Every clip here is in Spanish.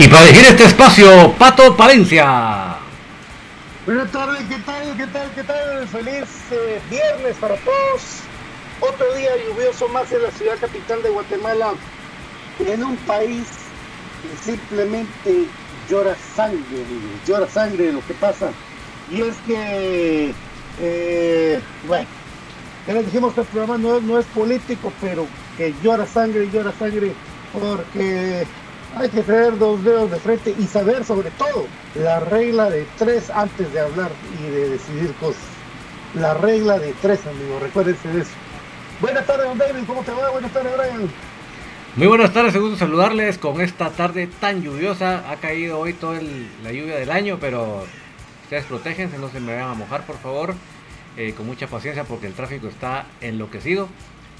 Y para dirigir este espacio, Pato Palencia. Buenas tardes, ¿qué tal? ¿Qué tal? ¿Qué tal? Feliz eh, viernes para todos. Otro día lluvioso más en la ciudad capital de Guatemala, en un país que simplemente llora sangre, llora sangre de lo que pasa. Y es que, eh, bueno, ya les dijimos que el programa no, no es político, pero que llora sangre, llora sangre, porque hay que tener dos dedos de frente y saber sobre todo la regla de tres antes de hablar y de decidir cosas. La regla de tres, amigos, recuérdense de eso. Buenas tardes, don David, ¿cómo te va? Buenas tardes, Brian. Muy buenas tardes, gusto saludarles con esta tarde tan lluviosa. Ha caído hoy toda la lluvia del año, pero ustedes protéjense, no se me vayan a mojar, por favor. Eh, con mucha paciencia porque el tráfico está enloquecido.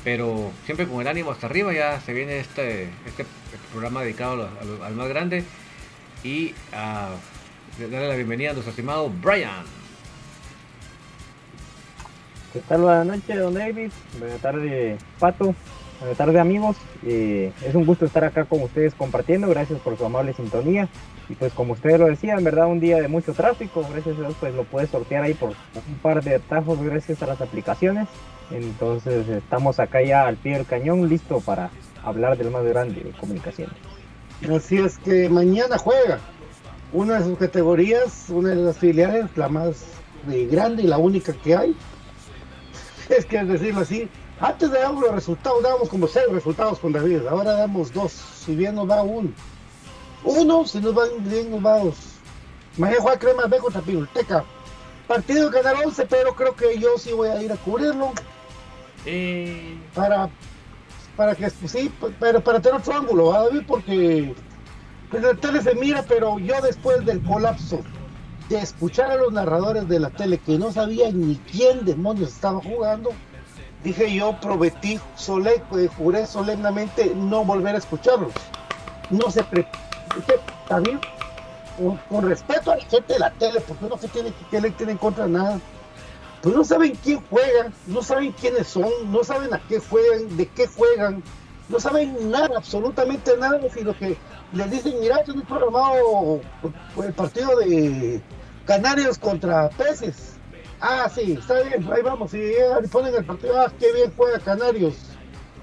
Pero siempre con el ánimo hasta arriba. Ya se viene este, este programa dedicado al, más grande y a darle la bienvenida a nuestro estimado Brian. ¿Qué tal? Buenas noches, don David. Buenas tardes, Pato. Buenas tardes, amigos. Eh, es un gusto estar acá con ustedes compartiendo. Gracias por su amable sintonía. Y pues como ustedes lo decían, verdad, un día de mucho tráfico. Gracias a Dios, pues lo puedes sortear ahí por un par de atajos gracias a las aplicaciones. Entonces estamos acá ya al pie del cañón, listo para hablar del más grande de comunicaciones. Así es que mañana juega una de sus categorías, una de las filiales, la más grande y la única que hay. Es que decirlo así, antes dar los resultados, dábamos como seis resultados con David, ahora damos dos, si bien nos va uno. Uno, si nos van bien, nos va dos. Mañana juega Crema B contra Pirulteca. Partido ganar 11, pero creo que yo sí voy a ir a cubrirlo. Para, para que, pues, sí, pero para tener otro ángulo, David? Porque pues, la tele se mira, pero yo después del colapso de escuchar a los narradores de la tele que no sabían ni quién demonios estaba jugando, dije yo prometí, sole, eh, juré solemnemente no volver a escucharlos. No se pre también con, respeto a la gente de la tele, porque uno que tiene que le tiene en contra nada. Pues no saben quién juega, no saben quiénes son, no saben a qué juegan, de qué juegan, no saben nada, absolutamente nada, sino que les dicen, mira, un programado el partido de Canarios contra Peces. Ah, sí, está bien, ahí vamos. Y ponen el partido, ah, qué bien juega Canarios.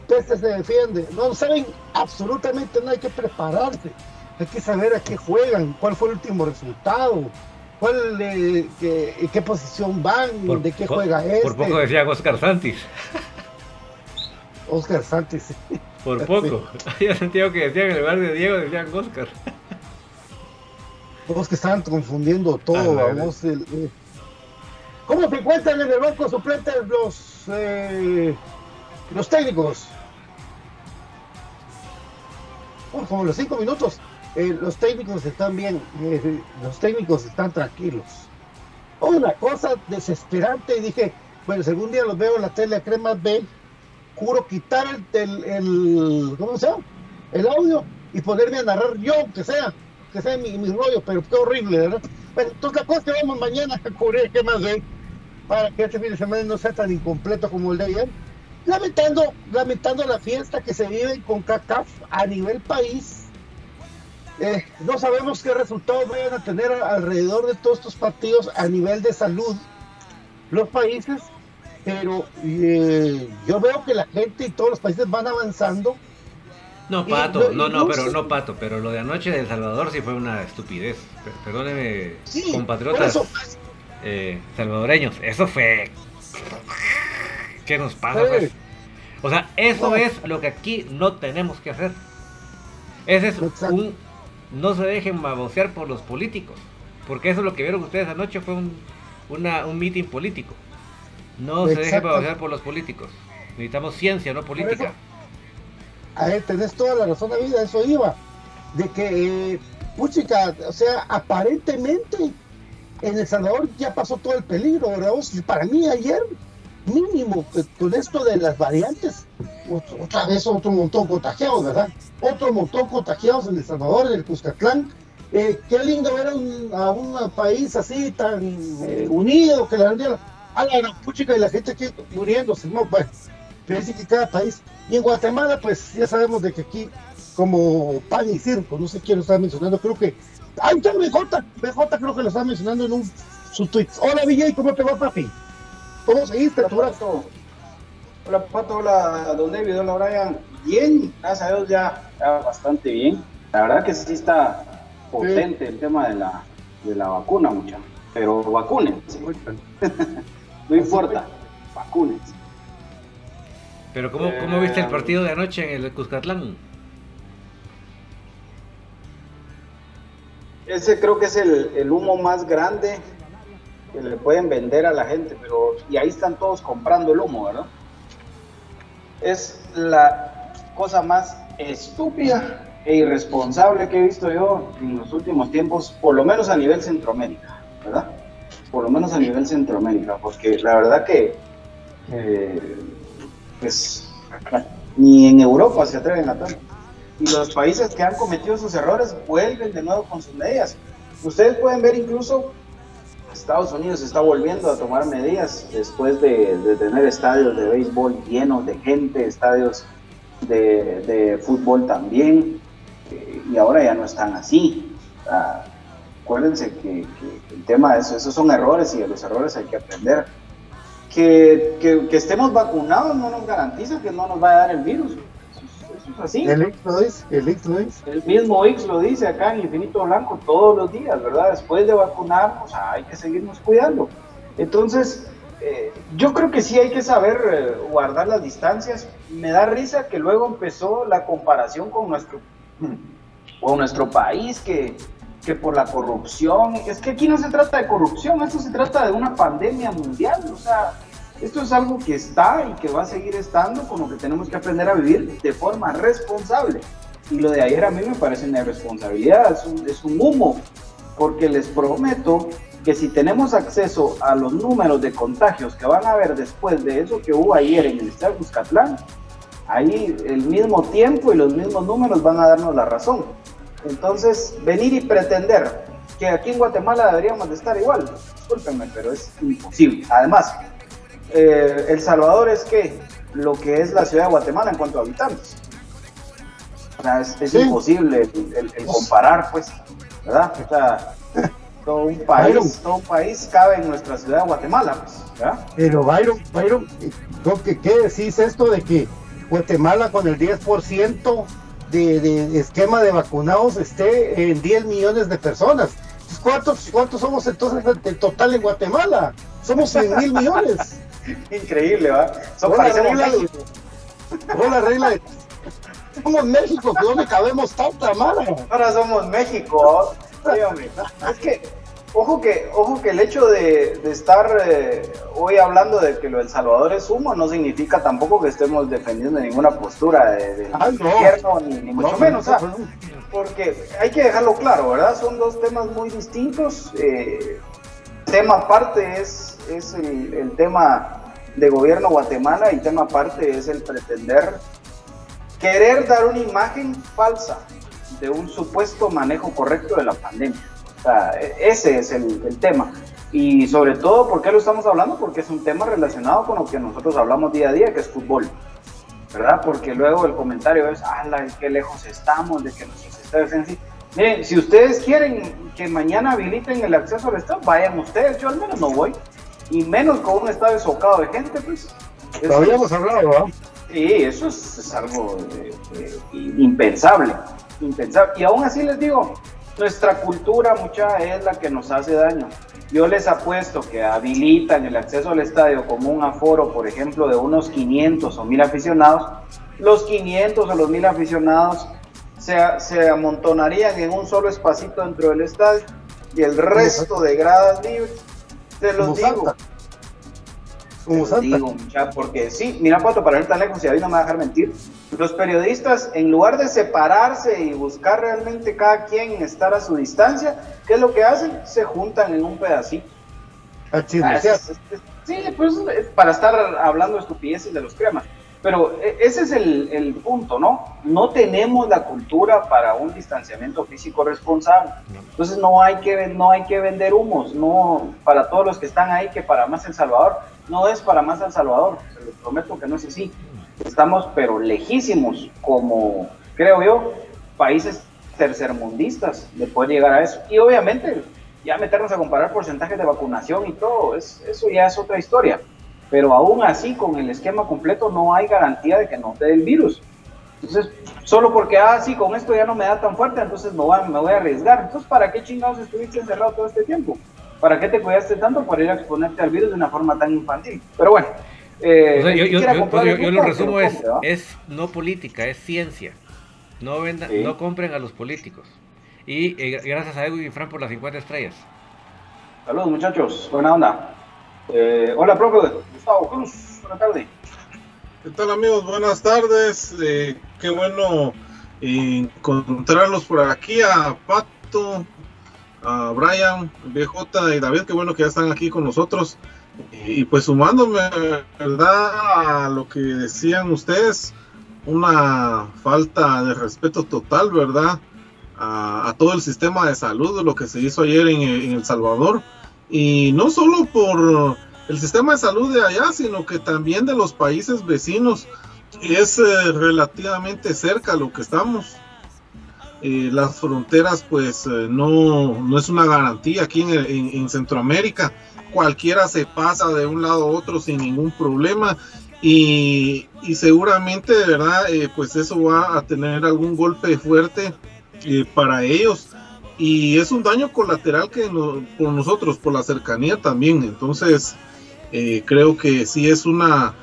Peces se defiende. No saben absolutamente nada, hay que prepararse. Hay que saber a qué juegan, cuál fue el último resultado, cuál, eh, qué, posición van, de qué juega este. Por poco decía Oscar Santis. Oscar Santis. Por poco. Había sentido que decían en lugar de Diego decían Oscar. Vos que estaban confundiendo todo, vamos. Eh. ¿Cómo se encuentran en el banco suplente los, eh, los técnicos? como los cinco minutos. Eh, los técnicos están bien, los técnicos están tranquilos. Una cosa desesperante, y dije, bueno, si algún día los veo en la tele Crema B, juro quitar el, el, ¿cómo se llama? El audio y ponerme a narrar yo, que sea, que sea mi, mi rollo, pero qué horrible, ¿verdad? Bueno, entonces la cosa que vamos mañana a cubrir, ¿qué más de Para que este fin de semana no sea tan incompleto como el de ayer. Lamentando, lamentando la fiesta que se vive con CACAF a nivel país. Eh, no sabemos qué resultados vayan a tener alrededor de todos estos partidos a nivel de salud los países, pero eh, yo veo que la gente y todos los países van avanzando no, Pato, no, no, pero no, Pato, pero lo de anoche de El Salvador sí fue una estupidez. Perdóneme, compatriotas eh, salvadoreños, eso fue... ¿Qué nos pasa? Pues? O sea, eso es lo que aquí no tenemos que hacer. Ese es un... No se dejen babosear por los políticos, porque eso es lo que vieron ustedes anoche, fue un, una, un meeting político. No se dejen babosear por los políticos. Necesitamos ciencia, no política a ver, tenés toda la razón de vida, eso iba. De que, eh, puchica, o sea, aparentemente en El Salvador ya pasó todo el peligro, ¿verdad? Para mí ayer, mínimo, con esto de las variantes, otra vez otro montón contagiados, ¿verdad? Otro montón contagiados en El Salvador, en el Cuscatlán. Eh, qué lindo ver a un país así tan eh, unido que la a la puchica y la gente aquí muriéndose, ¿no? Bueno, pero que cada país. Y en Guatemala, pues ya sabemos de que aquí, como pan y circo, no sé quién lo está mencionando, creo que. ¡Ay, BJ! BJ creo que lo está mencionando en un su tweet. Hola, VJ, ¿cómo te va, papi? ¿Cómo seguiste, Hola, Pato. Hola, Pato. Hola, don David. Hola, Brian. Bien, gracias a Dios ya, bastante bien. La verdad que sí está potente el tema de la, de la vacuna, mucha. Pero vacúnense. no importa, vacúnense. Pero ¿cómo, ¿cómo, viste el partido de anoche en el Cuscatlán? Ese creo que es el, el, humo más grande que le pueden vender a la gente, pero y ahí están todos comprando el humo, ¿verdad? Es la cosa más estúpida e irresponsable que he visto yo en los últimos tiempos, por lo menos a nivel Centroamérica, ¿verdad? Por lo menos a nivel Centroamérica, porque la verdad que eh, pues Ni en Europa se atreven a tanto. Y los países que han cometido sus errores vuelven de nuevo con sus medidas. Ustedes pueden ver incluso Estados Unidos está volviendo a tomar medidas después de, tener estadios de béisbol llenos de gente, estadios de, fútbol también, eh, y ahora ya no están así. acuérdense que, el tema de eso, esos son errores y de los errores hay que aprender. Que, que, estemos vacunados no nos garantiza que no nos vaya a dar el virus. El X lo dice, el X lo dice. El mismo X lo dice acá en Infinito Blanco todos los días, ¿verdad? Después de vacunarnos hay que seguirnos cuidando. Entonces, eh, yo creo que sí hay que saber eh, guardar las distancias. Me da risa que luego empezó la comparación con nuestro, con nuestro país, que, que por la corrupción. Es que aquí no se trata de corrupción, esto se trata de una pandemia mundial. O sea, esto es algo que está y que va a seguir estando, con lo que tenemos que aprender a vivir de forma responsable. Y lo de ayer a mí me parece una irresponsabilidad, es un, es un humo, porque les prometo que si tenemos acceso a los números de contagios que van a haber después de eso que hubo ayer en el estado de Cuscatlán, ahí el mismo tiempo y los mismos números van a darnos la razón. Entonces, venir y pretender que aquí en Guatemala deberíamos de estar igual, discúlpenme, pero es imposible. Además, eh, El Salvador es que lo que es la ciudad de Guatemala en cuanto a habitantes. O sea, es, imposible el, comparar, pues, ¿verdad? O sea, todo un país, todo un país cabe en nuestra ciudad de Guatemala, pues, ¿verdad? Pero Byron, Byron, ¿qué, ¿qué decís esto de que Guatemala con el 10% de, de, esquema de vacunados esté en 10 millones de personas? ¿Cuántos, ¿Cuántos somos entonces en total en Guatemala? Somos 100 mil millones. Increíble, ¿va? Son la regla de, la regla de, somos México, que donde cabemos tanta mala. Ahora somos México. Es que, ojo que, ojo que el hecho de, estar eh, hoy hablando de que lo del Salvador es humo no significa tampoco que estemos defendiendo ninguna postura del gobierno, ni, mucho menos. porque hay que dejarlo claro, ¿verdad? Son dos temas muy distintos. Eh, tema aparte es, es el, tema de gobierno Guatemala y tema aparte es el pretender querer dar una imagen falsa de un supuesto manejo correcto de la pandemia. O sea, e, ese es el, tema. Y sobre todo, ¿por qué lo estamos hablando? Porque es un tema relacionado con lo que nosotros hablamos día a día, que es fútbol. ¿Verdad? Porque luego el comentario es, ¡ala, qué lejos estamos de que nuestros estadios sean así! Miren, si ustedes quieren que mañana habiliten el acceso al estadio, vayan ustedes, yo al menos no voy. Y menos con un estadio socado de gente, pues. Lo habíamos hablado, ¿no? Sí, eso es, algo eh, eh, impensable, impensable. Y aún así les digo, nuestra cultura mucha es la que nos hace daño. Yo les apuesto que habilitan el acceso al estadio como un aforo, por ejemplo, de unos 500 o 1000 aficionados. Los 500 o los 1000 aficionados se, amontonarían en un solo espacito dentro del estadio y el resto de gradas libres, te los digo. Como digo, porque sí, mira Pato, para ir tan lejos y a mí no me va a dejar mentir, los periodistas en lugar de separarse y buscar realmente cada quien estar a su distancia, ¿qué es lo que hacen? Se juntan en un pedacito. Ah, sí, pues para estar hablando estupideces de los cremas. Pero e, ese es el, punto, ¿no? No tenemos la cultura para un distanciamiento físico responsable. Entonces no hay que, no hay que vender humos, no para todos los que están ahí que para más El Salvador, no es para más El Salvador, se los prometo que no es así. Estamos pero lejísimos como, creo yo, países tercermundistas de poder llegar a eso. Y obviamente ya meternos a comparar porcentajes de vacunación y todo, es, eso ya es otra historia pero aún así con el esquema completo no hay garantía de que no te dé el virus. Entonces, solo porque, ah, sí, con esto ya no me da tan fuerte, entonces me voy, a, me voy a arriesgar. Entonces, ¿para qué chingados estuviste encerrado todo este tiempo? ¿Para qué te cuidaste tanto para ir a exponerte al virus de una forma tan infantil? Pero bueno. Eh, yo, lo resumo es, es no política, es ciencia. No, vendan, no compren a los políticos. Y eh, gracias a Edwin y Fran por las 50 estrellas. Saludos muchachos, buena onda. Eh, hola, profe Gustavo Cruz, buenas tardes. ¿Qué tal, amigos? Buenas tardes. Eh, qué bueno encontrarlos por aquí a Pato, a Brian, BJ y David. Qué bueno que ya están aquí con nosotros. Y, pues sumándome, ¿verdad? A lo que decían ustedes, una falta de respeto total, ¿verdad? A, todo el sistema de salud, lo que se hizo ayer en, El Salvador. Y no solo por el sistema de salud de allá, sino que también de los países vecinos. Es eh, relativamente cerca lo que estamos. Eh, las fronteras pues eh, no, no, es una garantía aquí en, en, Centroamérica. Cualquiera se pasa de un lado a otro sin ningún problema y, y seguramente de verdad pues eso va a tener algún golpe fuerte para ellos y es un daño colateral que por nosotros, por la cercanía también. Entonces creo que sí es una,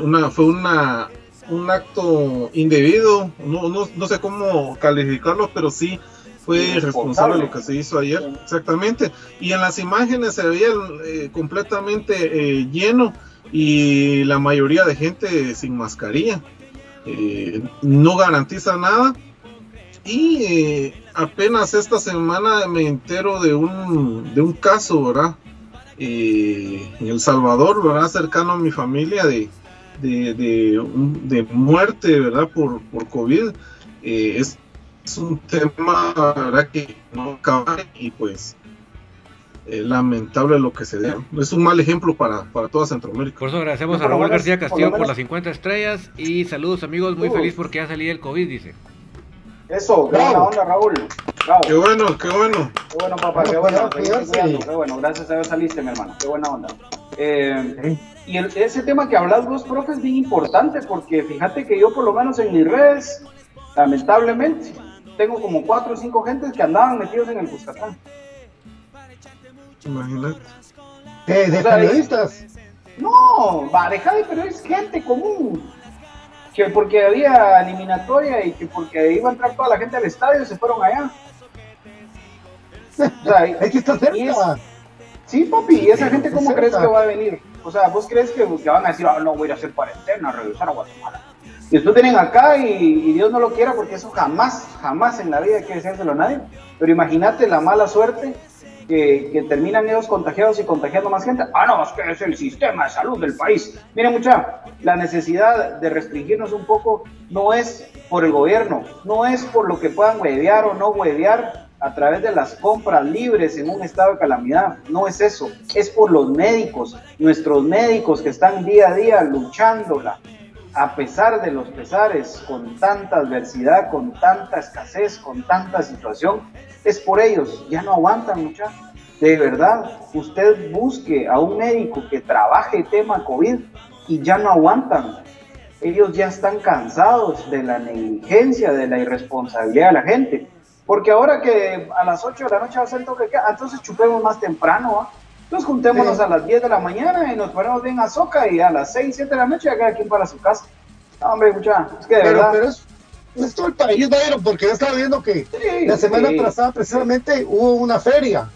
una fue una un acto indebido, no, no, no sé cómo calificarlo, pero sí fue responsable de lo que se hizo ayer, exactamente. Y en las imágenes se veía eh, completamente eh, lleno y la mayoría de gente sin mascarilla. Eh, no garantiza nada. Y apenas esta semana me entero de un, de un caso, ¿verdad? en El Salvador, ¿verdad? Cercano a mi familia de, de, de, muerte, ¿verdad? Por, por COVID, eh, es, un tema, ¿verdad? Que no acaba y pues eh, lamentable lo que se dio. Es un mal ejemplo para, para toda Centroamérica. Por eso agradecemos a Raúl García Castillo por, las 50 estrellas y saludos amigos, muy feliz porque ya salí el COVID, dice. Eso, buena onda Raúl. Qué bueno, qué bueno. Qué bueno, papá, qué bueno. Qué bueno, gracias a Dios saliste, mi hermano. Qué buena onda. Eh, y ese tema que hablas vos, profe, es bien importante porque fíjate que yo por lo menos en mis redes, lamentablemente, tengo como cuatro o cinco gentes que andaban metidos en el Cuscatlán. Imagínate. ¿De, periodistas? No, va, deja de periodistas, gente común. Que porque había eliminatoria y que porque iba a entrar toda la gente al estadio se fueron allá. O sea, Hay que estar cerca. sí, papi, ¿y esa gente cómo crees que va a venir? O sea, ¿vos crees que, van a decir, ah, no, voy a hacer cuarentena, a regresar a Guatemala? Y esto tienen acá y, Dios no lo quiera porque eso jamás, jamás en la vida hay que decírselo a nadie. Pero imagínate la mala suerte que, terminan ellos contagiados y contagiando más gente. Ah, no, es que es el sistema de salud del país. Miren, mucha, la necesidad de restringirnos un poco no es por el gobierno, no es por lo que puedan huevear o no huevear a través de las compras libres en un estado de calamidad. No es eso, es por los médicos, nuestros médicos que están día a día luchándola, a pesar de los pesares, con tanta adversidad, con tanta escasez, con tanta situación, es por ellos, ya no aguantan muchachos. De verdad, usted busque a un médico que trabaje tema COVID y ya no aguantan. Ellos ya están cansados de la negligencia, de la irresponsabilidad de la gente porque ahora que a las 8 de la noche va a ser toque, entonces chupemos más temprano, Entonces juntémonos a las 10 de la mañana y nos ponemos bien a soca y a las 6, 7 de la noche ya cada quien para su casa. hombre, mucha, es que de verdad. Pero es, es, todo el país, porque yo estaba viendo que la semana pasada precisamente hubo una feria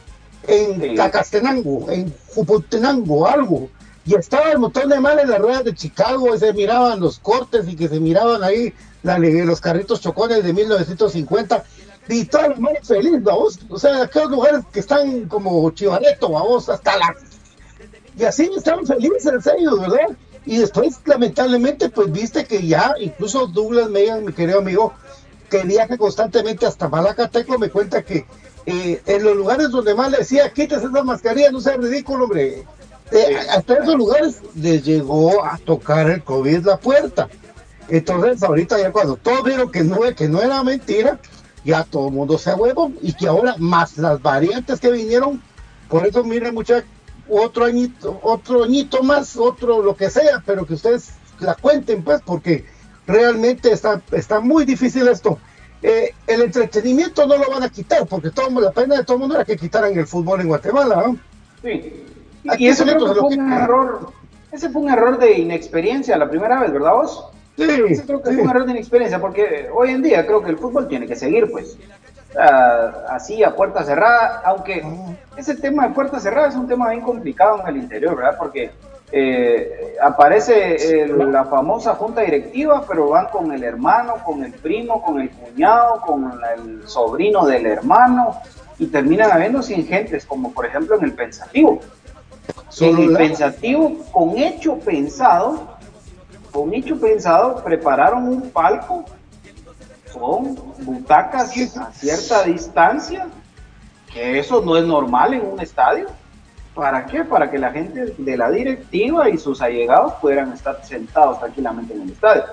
en Cacastenango, en Juputenango, algo. Y estaba el montón de mal en las ruedas de Chicago, y se miraban los cortes y que se miraban ahí los carritos chocones de 1950 y todos los manos feliz, vamos. O sea, aquellos lugares que están como Chivareto, vamos, hasta la. Y así estaban felices ellos, ¿verdad? Y después, lamentablemente, pues viste que ya, incluso Douglas Megan, mi querido amigo, que viaja constantemente hasta Malacateco, me cuenta que eh, en los lugares donde más le decía, quítese esa mascarilla, no sea ridículo, hombre. Eh, hasta esos lugares les llegó a tocar el COVID la puerta. Entonces, ahorita ya cuando todos vieron que no, que no era mentira, ya todo el mundo se huevo y que ahora más las variantes que vinieron, por eso miren muchachos, otro añito, otro añito más, otro lo que sea, pero que ustedes la cuenten pues porque realmente está, está muy difícil esto. Eh, el entretenimiento no lo van a quitar porque todo, la pena de todo el mundo era que quitaran el fútbol en Guatemala. Sí. Y eso creo que fue un error, ese fue un error de inexperiencia la primera vez, ¿verdad vos? Sí, creo que es un error de inexperiencia, porque hoy en día creo que el fútbol tiene que seguir, pues, así a puerta cerrada, aunque ese tema de puerta cerrada es un tema bien complicado en el interior, ¿verdad? Porque eh, aparece la famosa junta directiva, pero van con el hermano, con el primo, con el cuñado, con el sobrino del hermano, y terminan habiendo sin gentes, como por ejemplo en el pensativo. Solo pensativo, con hecho pensado, con hecho pensado, prepararon un palco con butacas a cierta distancia, que eso no es normal en un estadio. ¿Para qué? Para que la gente de la directiva y sus allegados puedan estar sentados tranquilamente en el estadio.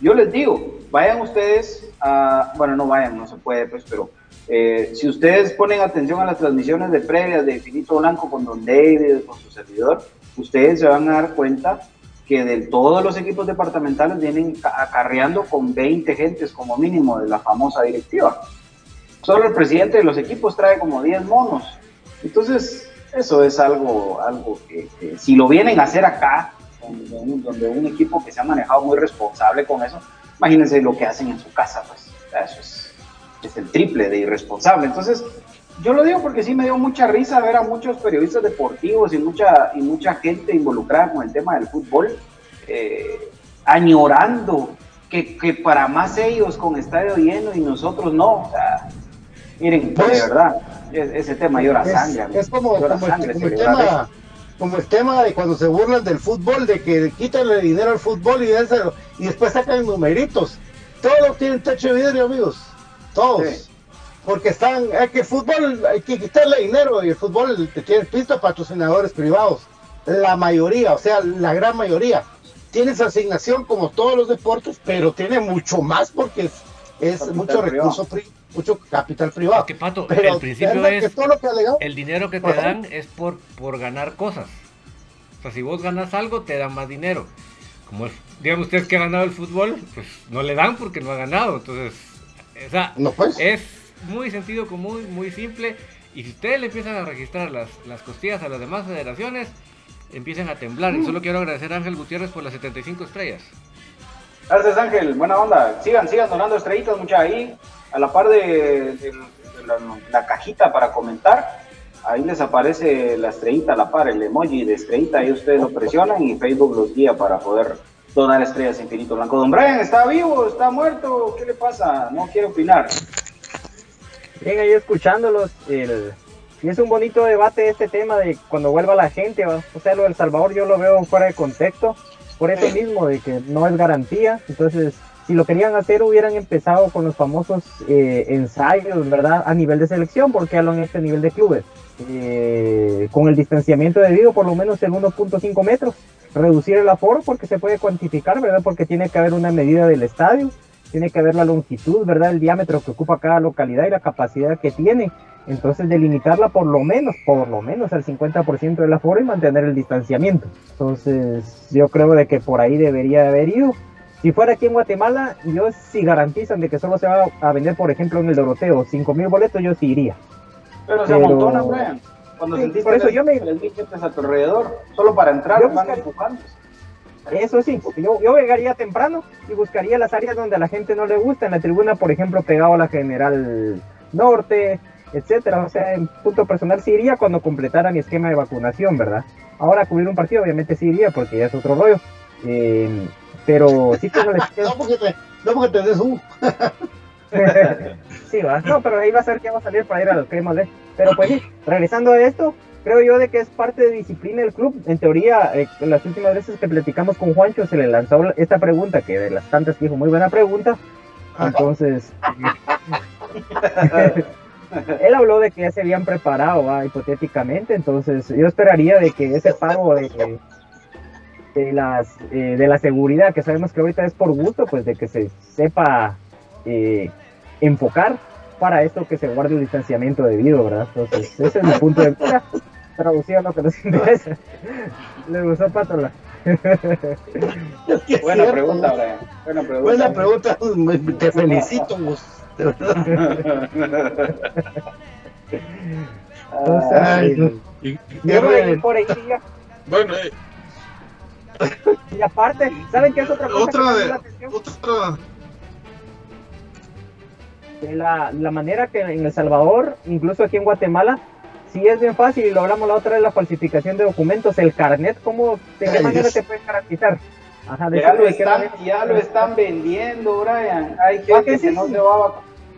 Yo les digo, vayan ustedes a, bueno, no vayan, no se puede, pues, pero eh, si ustedes ponen atención a las transmisiones de previas de Infinito Blanco con Don David, con su servidor, ustedes se van a dar cuenta que de todos los equipos departamentales vienen acarreando con 20 gentes como mínimo de la famosa directiva. Solo el presidente de los equipos trae como 10 monos. Entonces, eso es algo, algo que, si lo vienen a hacer acá, donde un, equipo que se ha manejado muy responsable con eso, imagínense lo que hacen en su casa, pues eso es, es el triple de irresponsable. Entonces, yo lo digo porque sí me dio mucha risa ver a muchos periodistas deportivos y mucha, y mucha gente involucrada con el tema del fútbol, eh, añorando que, que, para más ellos con estadio lleno y nosotros no. O sea, miren, pues, de verdad, ese tema llora sangre. Es como, como, el, tema, como el tema de cuando se burlan del fútbol, de que quitanle dinero al fútbol y, y después sacan numeritos. Todos tienen techo de vidrio, amigos. Todos porque están, hay que fútbol, hay que quitarle dinero y el fútbol te tiene pisto patrocinadores privados. La mayoría, o sea, la gran mayoría. Tiene esa asignación como todos los deportes, pero tiene mucho más porque es, mucho recurso, mucho capital privado. que Pato, el principio es, el dinero que te dan es por, por ganar cosas. O sea, si vos ganas algo, te dan más dinero. Como digamos ustedes que ha ganado el fútbol, pues no le dan porque no ha ganado. Entonces, esa no, pues. es muy sentido común, muy simple. Y si ustedes le empiezan a registrar las, las costillas a las demás federaciones, empiezan a temblar. Y solo quiero agradecer a Ángel Gutiérrez por las 75 estrellas. Gracias Ángel, buena onda. Sigan, sigan donando estrellitas, mucha ahí. A la par de, la, cajita para comentar, ahí les aparece la estrellita a la par, el emoji de estrellita, ahí ustedes lo presionan y Facebook los guía para poder donar estrellas infinito blanco. Don Brian, ¿está vivo? ¿Está muerto? ¿Qué le pasa? No quiero opinar. Bien, ahí escuchándolos, y es un bonito debate este tema de cuando vuelva la gente, o sea, lo del Salvador yo lo veo fuera de contexto, por eso mismo, de que no es garantía, entonces si lo querían hacer hubieran empezado con los famosos eh, ensayos, ¿verdad? A nivel de selección, porque ya lo han hecho a nivel de clubes. Eh, con el distanciamiento debido, por lo menos en 1.5 metros. Reducir el aforo porque se puede cuantificar, ¿verdad? Porque tiene que haber una medida del estadio tiene que ver la longitud, ¿verdad? El diámetro que ocupa cada localidad y la capacidad que tiene. Entonces, delimitarla por lo menos, por lo menos al 50% de la aforo y mantener el distanciamiento. Entonces, yo creo de que por ahí debería haber ido. Si fuera aquí en Guatemala, yo si garantizan de que solo se va a vender, por ejemplo, en el Doroteo, 5 mil boletos, yo sí iría. Pero, se amontona, Brian. Cuando sentiste por eso yo me... a tu alrededor, solo para entrar, van empujando. Eso sí, yo, yo llegaría temprano y buscaría las áreas donde a la gente no le gusta, en la tribuna, por ejemplo, pegado a la General Norte, etcétera. O sea, en punto personal sí iría cuando completara mi esquema de vacunación, ¿verdad? Ahora cubrir un partido, obviamente sí iría, porque ya es otro rollo. Eh, pero sí tengo no, porque te, no porque te des un. sí, va. No, pero ahí va a ser que va a salir para ir a los cremas de. Pero pues sí, regresando a esto, creo yo de que es parte de disciplina del club. En teoría, eh, las últimas veces que platicamos con Juancho se le lanzó esta pregunta, que de las tantas dijo, muy buena pregunta. Entonces, él habló de que ya se habían preparado, hipotéticamente. Entonces, yo esperaría de que ese pago de, de las, eh, de la seguridad, que sabemos que ahorita es por gusto, pues de que se sepa eh, enfocar para esto que se guarde el distanciamiento debido, ¿verdad? Entonces, ese es mi punto de vista. Traducido lo que nos interesa. Le gustó Patola. Buena pregunta, Brian. Buena pregunta. Buena pregunta. Te felicito, vos. De verdad. Ay, y, y, por ahí ya. Bueno, eh. Y aparte, ¿saben qué es otra cosa? Otra, de, otra la, la manera que en El Salvador, incluso aquí en Guatemala, sí es bien fácil, y lo hablamos la otra vez, la falsificación de documentos, el carnet, ¿cómo, ¿de qué manera te pueden garantizar? Ajá, ya, lo están, ya lo están vendiendo, Brian. Hay gente que no se va a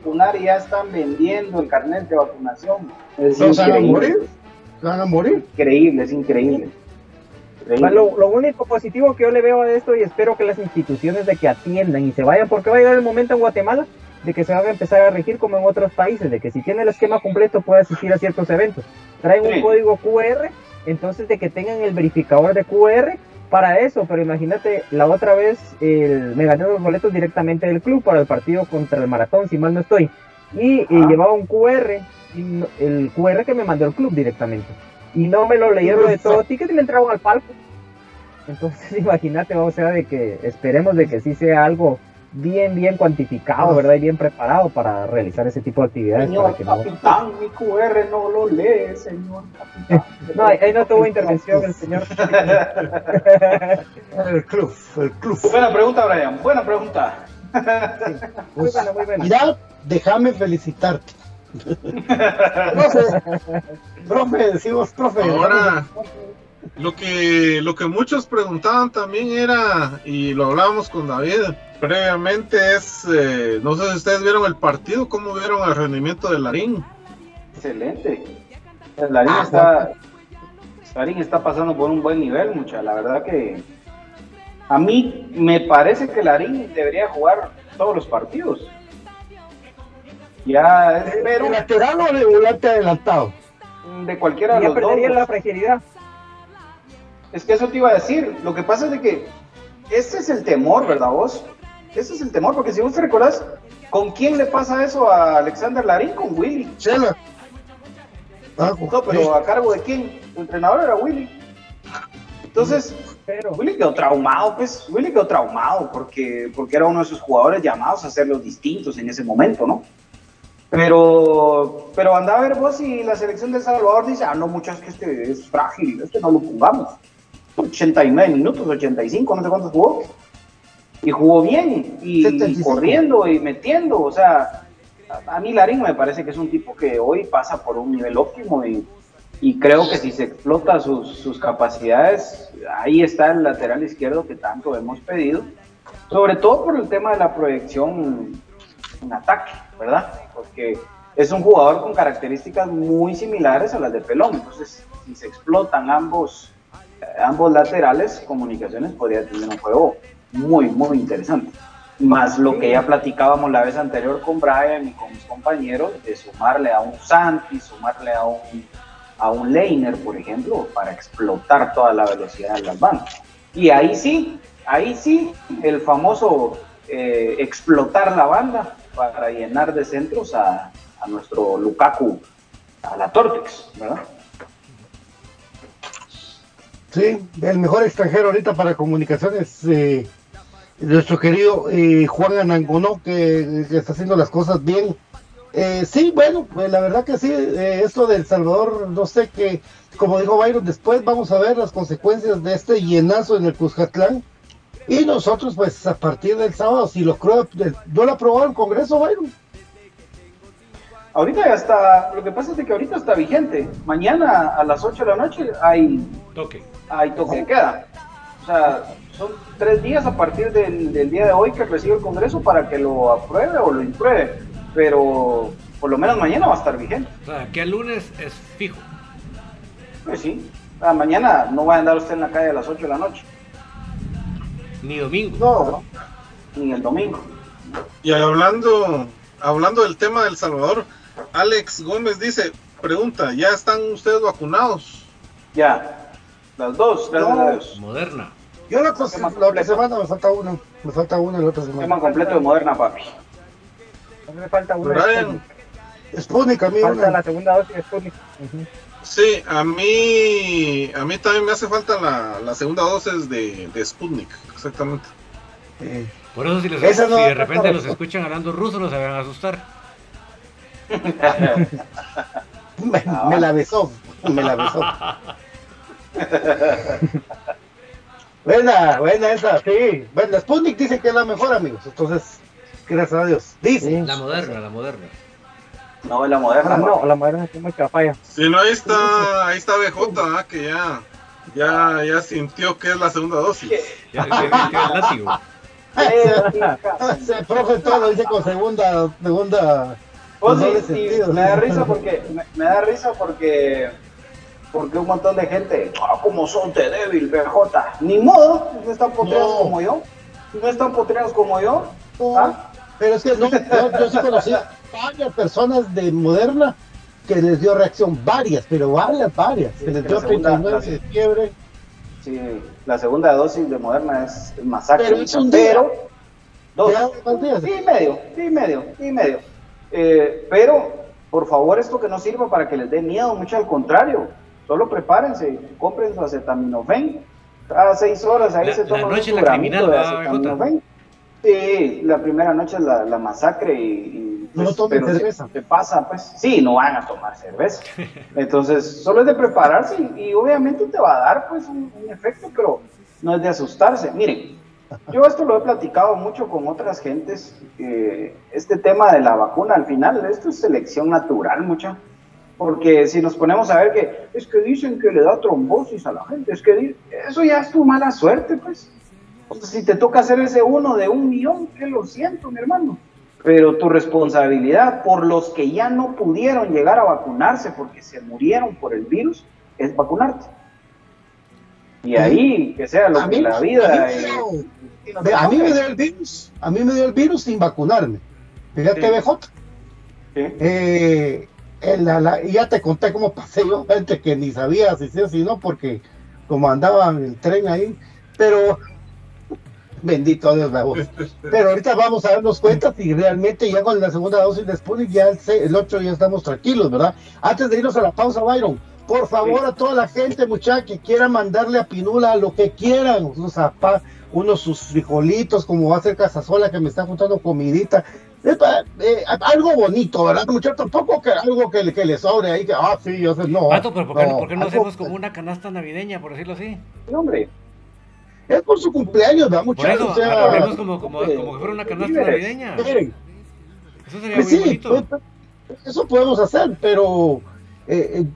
vacunar y ya están vendiendo el carnet de vacunación. Es ¿Se van a morir? ¿Se van a morir? Increíble, es increíble. Lo, único positivo que yo le veo a esto y espero que las instituciones de que atiendan y se vayan, porque va a llegar el momento en Guatemala de que se va a empezar a regir como en otros países, de que si tiene el esquema completo puede asistir a ciertos eventos. Traen un código QR, entonces de que tengan el verificador de QR para eso, pero imagínate, la otra vez el, me gané los boletos directamente del club para el partido contra el maratón, si mal no estoy, y, llevaba un QR, el QR que me mandó el club directamente, y no me lo leyeron de todo ticket y me entraron al palco. Entonces imagínate, o sea, de que esperemos de que sí sea algo bien, bien cuantificado, ¿verdad? Y bien preparado para realizar ese tipo de actividades. Señor capitán, mi QR no lo lee, señor capitán. no, ahí no tuvo intervención el señor. el club, el club. Buena pregunta, Brian, buena pregunta. Muy buena, muy buena. Mira, déjame felicitarte. profe, profe, decimos profe. Ahora, lo que, lo que muchos preguntaban también era, y lo hablábamos con David, previamente es, eh, no sé si ustedes vieron el partido, ¿cómo vieron el rendimiento de Larín? Excelente. Larín ah, está, Larín está pasando por un buen nivel, mucha. La verdad que a mí me parece que Larín debería jugar todos los partidos. Ya es, pero, lateral o de volante adelantado? De cualquiera de los dos. la fragilidad. Es que eso te iba a decir. Lo que pasa es de que ese es el temor, ¿verdad vos? Ese es el temor, porque si vos te recordás, ¿con quién le pasa eso a Alexander Larín? Con Willy. Chela. Ah, no, pero ¿a cargo de quién? El entrenador era Willy. Entonces, pero... Willy quedó traumado, pues, Willy quedó traumado porque, porque era uno de esos jugadores llamados a ser los distintos en ese momento, ¿no? Pero, pero anda a ver vos y la selección de Salvador dice, ah, no, muchas que este es frágil, este no lo pongamos. 89 minutos, 85, no sé cuántos jugó y jugó bien y, corriendo y metiendo. O sea, a, mí Larín me parece que es un tipo que hoy pasa por un nivel óptimo y, creo que si se explota sus, capacidades, ahí está el lateral izquierdo que tanto hemos pedido, sobre todo por el tema de la proyección en ataque, ¿verdad? Porque es un jugador con características muy similares a las de Pelón, entonces si se explotan ambos, ambos laterales, comunicaciones podría tener un juego muy, muy interesante. Más lo que ya platicábamos la vez anterior con Brian y con mis compañeros, de sumarle a un Santi, sumarle a un, a un Leiner, por ejemplo, para explotar toda la velocidad de las bandas. Y ahí sí, ahí sí, el famoso eh, explotar la banda para llenar de centros a, a nuestro Lukaku, a la Tortex, ¿verdad? Sí, el mejor extranjero ahorita para comunicaciones eh, nuestro querido eh, Juan Anangonó, que, está haciendo las cosas bien. Eh, sí, bueno, pues la verdad que sí, eh, esto del Salvador, no sé qué, como dijo Byron, después vamos a ver las consecuencias de este llenazo en el Cuscatlán. Y nosotros, pues a partir del sábado, si lo creo, ¿no lo aprobado el Congreso, Byron? Ahorita ya está, lo que pasa es que ahorita está vigente. Mañana a las 8 de la noche hay toque. Hay toque de queda. O sea, son tres días a partir del, día de hoy que recibe el Congreso para que lo apruebe o lo impruebe, pero por lo menos mañana va a estar vigente. O sea, que el lunes es fijo. Pues sí, mañana no va a andar usted en la calle a las 8 de la noche. Ni domingo. No, ni el domingo. Y hablando, hablando del tema del Salvador, Alex Gómez dice, pregunta, ¿ya están ustedes vacunados? Ya, las dos, gracias Moderna. Yo la, la otra semana me falta uno. Me falta uno la otra semana. Tema completo de Moderna, papi. A mí me falta uno. Brian. Sputnik, a mí Falta la segunda dosis de Sputnik. Sí, a mí, a mí también me hace falta la, la segunda dosis de, de Sputnik, exactamente. Por eso si, les, si de repente los escuchan hablando ruso, no se van a asustar. Me, me, la besó, me la besó. Buena, buena esa, sí. Bueno, Sputnik dice que es la mejor, amigos. Entonces, gracias a Dios. Dice. La moderna, la moderna. No, la moderna. Ah, no, la moderna es muy falla. Sí, no, ahí está, ahí está BJ, ¿ah? que ya, ya, ya sintió que es la segunda dosis. Ya, ya el látigo. Ese profe todo lo dice con segunda, segunda. Pues sí, sí, me da risa porque, me, me da risa porque Porque un montón de gente, ah, como son de débil, BJ. Ni modo, no están potreados como yo. No están potreados como yo. ¿ah? Pero es que no, yo, sí conocí varias personas de Moderna que les dio reacción, varias, pero varias, varias. que les dio 39 de fiebre. Sí, la segunda dosis de Moderna es masacre. Pero, es un pero dos, y medio, y medio, y medio. Eh, pero, por favor, esto que no sirva para que les dé miedo, mucho al contrario. Solo prepárense, compren su acetaminofén. Cada seis horas ahí se toma un gramito de acetaminofén. Sí, la primera noche es la, masacre y, no pues, tomen cerveza. ¿Qué pasa? Pues sí, no van a tomar cerveza. Entonces, solo es de prepararse y, obviamente te va a dar pues un, efecto, pero no es de asustarse. Miren, yo esto lo he platicado mucho con otras gentes. este tema de la vacuna, al final, esto es selección natural, mucha. Porque si nos ponemos a ver que es que dicen que le da trombosis a la gente, es que eso ya es tu mala suerte, pues si te toca hacer ese uno de un millón, que lo siento, mi hermano. Pero tu responsabilidad por los que ya no pudieron llegar a vacunarse porque se murieron por el virus es vacunarte. Y ahí, que sea lo que la vida. A mí, me dio el virus, a mí me dio el virus sin vacunarme. Fíjate, BJ. Eh, ya te conté cómo pasé yo, gente que ni sabía si sí o si no, porque como andaba en el tren ahí, pero Bendito Dios, la voz. Pero ahorita vamos a darnos cuenta si realmente ya con la segunda dosis de Sputnik, ya el, 8 ya estamos tranquilos, ¿verdad? Antes de irnos a la pausa, Byron, por favor a toda la gente, muchacha, que quiera mandarle a Pinula lo que quieran, unos zapatos, unos sus frijolitos, como va a ser Casasola que me está juntando comidita. Eh, eh, algo bonito, ¿verdad, muchachos? Tampoco que algo que, que le sobre ahí, que, ah, sí, yo sé, no. Pato, pero ¿por qué no, ¿por qué no hacemos como una canasta navideña, por decirlo así? No, hombre es por su cumpleaños, ¿verdad, muchachos? o sea, como, como, como, que fuera una canasta navideña. Eso sería pues muy sí, bonito. Pues, eso podemos hacer, pero eh, eh,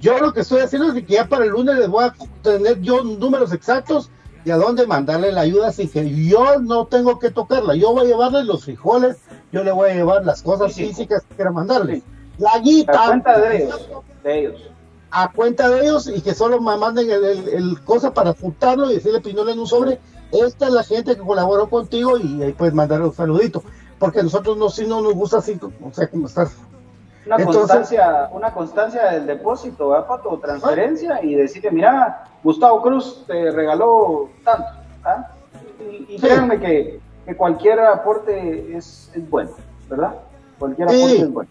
yo lo que estoy haciendo es que ya para el lunes les voy a tener yo números exactos y a dónde mandarle la ayuda sin que yo no tengo que tocarla. Yo voy a llevarle los frijoles, yo le voy a llevar las cosas físicas que quiera mandarle. La guita. La cuenta de ellos. De ellos a cuenta de ellos y que solo me manden el, cosa para juntarlo y decirle Pinole en un sobre. Esta es la gente que colaboró contigo y ahí puedes mandar un saludito. Porque a nosotros no, si no nos gusta así, o sea, como estás. Una, constancia, una constancia del depósito, ¿verdad, Pato? Transferencia y decirle, mira, Gustavo Cruz te regaló tanto. ¿ah? Y, créanme que, cualquier aporte es, es bueno, ¿verdad? Cualquier aporte es bueno.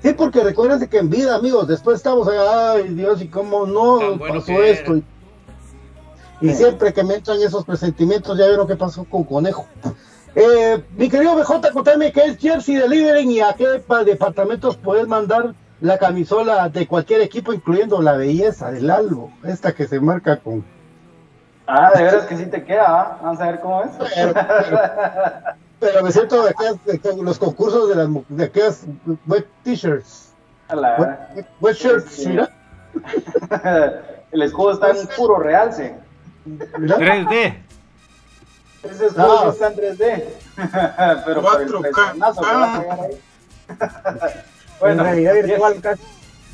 Sí, porque recuérdense que en vida, amigos, después estamos allá, ay Dios, y cómo no pasó esto. Y, siempre que me entran esos presentimientos, ya vieron qué pasó con Conejo. Eh, mi querido BJ, contame qué es Jersey Delivering y a qué departamentos puedes mandar la camisola de cualquier equipo, incluyendo la belleza del algo, esta que se marca con. Ah, de veras que sí te queda, ¿ah? Vamos a ver cómo es. Pero me siento de, de, los concursos de las de aquellas web t-shirts. Web, shirts, mira. El escudo está en puro realce. 3D. Ese escudo está en 3D. Pero por el personazo que va a pegar ahí. bueno, en realidad virtual casi.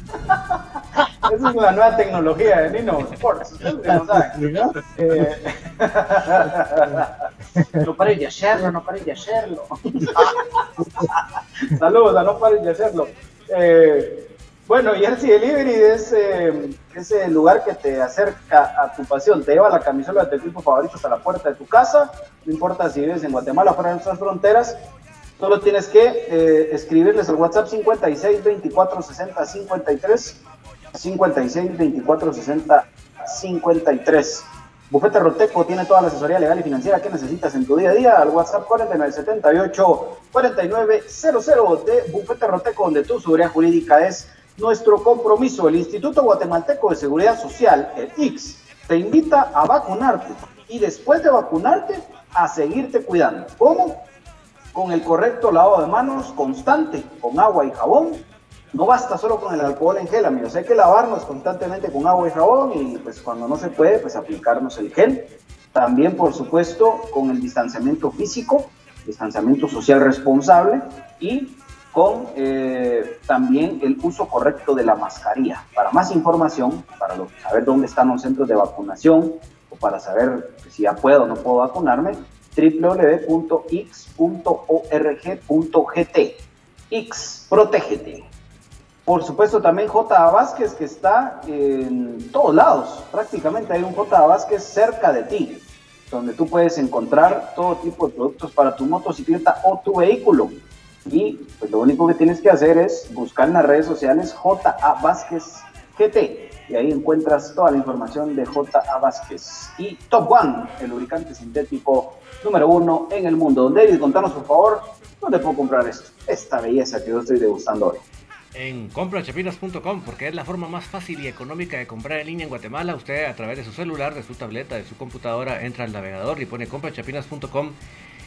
Esa es la nueva tecnología de Nino Sports. No, eh, no pares de hacerlo, no pares de hacerlo. Saludos a no pares de hacerlo. Eh, bueno, Jersey Delivery es eh, ese lugar que te acerca a tu pasión, te lleva la camisola de tu equipo favorito a la puerta de tu casa, no importa si vives en Guatemala o fuera de nuestras fronteras, Solo tienes que eh, escribirles al WhatsApp 56 24 60 53 56 24 60 53. Bufete Roteco tiene toda la asesoría legal y financiera que necesitas en tu día a día al WhatsApp 4978 4900 de Bufete Roteco, donde tu seguridad jurídica es nuestro compromiso. El Instituto Guatemalteco de Seguridad Social, el IX, te invita a vacunarte y después de vacunarte a seguirte cuidando. ¿Cómo? con el correcto lavado de manos constante, con agua y jabón. No basta solo con el alcohol en gel, amigos. Hay que lavarnos constantemente con agua y jabón y pues cuando no se puede, pues aplicarnos el gel. También, por supuesto, con el distanciamiento físico, distanciamiento social responsable y con eh, también el uso correcto de la mascarilla. Para más información, para saber dónde están los centros de vacunación o para saber si ya puedo o no puedo vacunarme, www.x.org.gt. X, protégete. Por supuesto también J. Vázquez que está en todos lados, prácticamente hay un J. Vázquez cerca de ti, donde tú puedes encontrar todo tipo de productos para tu motocicleta o tu vehículo. Y pues lo único que tienes que hacer es buscar en las redes sociales J.A. Vázquez GT y ahí encuentras toda la información de J.A. Vázquez y Top One, el lubricante sintético número uno en el mundo. David, contanos por favor, ¿dónde puedo comprar esto? Esta belleza que yo estoy degustando hoy en comprachapinas.com porque es la forma más fácil y económica de comprar en línea en Guatemala. Usted a través de su celular, de su tableta, de su computadora entra al navegador y pone comprachapinas.com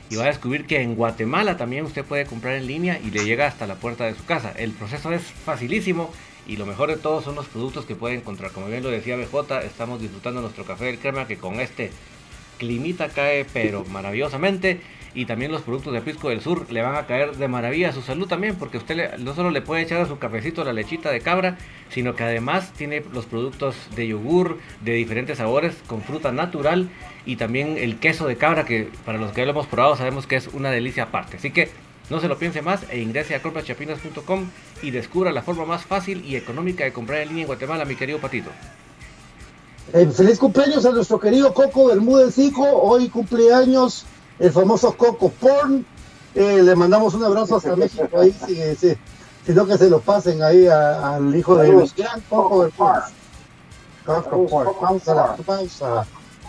y va a descubrir que en Guatemala también usted puede comprar en línea y le llega hasta la puerta de su casa. El proceso es facilísimo y lo mejor de todo son los productos que puede encontrar. Como bien lo decía BJ, estamos disfrutando nuestro café del crema que con este climita cae pero maravillosamente y también los productos de Pisco del Sur le van a caer de maravilla a su salud también, porque usted no solo le puede echar a su cafecito la lechita de cabra, sino que además tiene los productos de yogur de diferentes sabores con fruta natural y también el queso de cabra que para los que lo hemos probado sabemos que es una delicia aparte. Así que no se lo piense más e ingrese a comprachapinas.com y descubra la forma más fácil y económica de comprar en línea en Guatemala, mi querido Patito. Eh, feliz cumpleaños a nuestro querido Coco Bermúdez Hijo, hoy cumpleaños el famoso Coco Porn. Eh, le mandamos un abrazo hasta México ahí, si, sino que se lo pasen ahí al hijo de los Coco Porn. Coco Porn. Pausa, la pausa.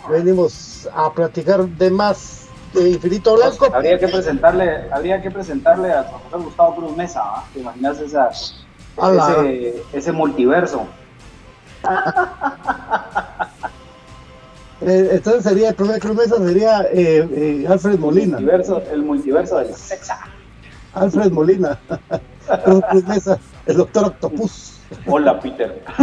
Venimos a platicar de más de Infinito Blanco. habría que presentarle, habría que presentarle a profesor Gustavo Cruz Mesa, ¿te imaginas esa, ese, ese multiverso? Eh, entonces sería, el primer promesa sería eh, eh, Alfred Molina. El multiverso, el multiverso del sexa. Alfred Molina. el doctor Octopus. Hola, Peter.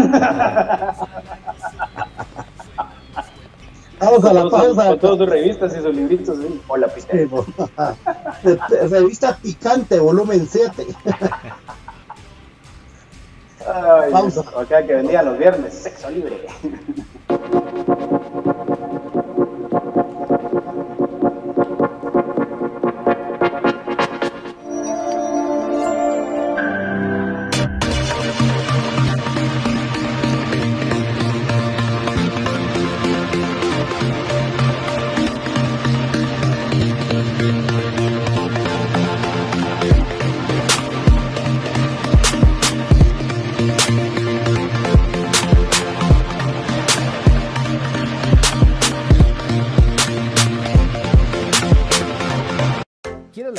Vamos a la pausa. Con todas sus revistas y sus libritos. ¿sí? Hola, Peter. Revista Picante, volumen 7. Ay, pausa. Acá que vendía los viernes, sexo libre.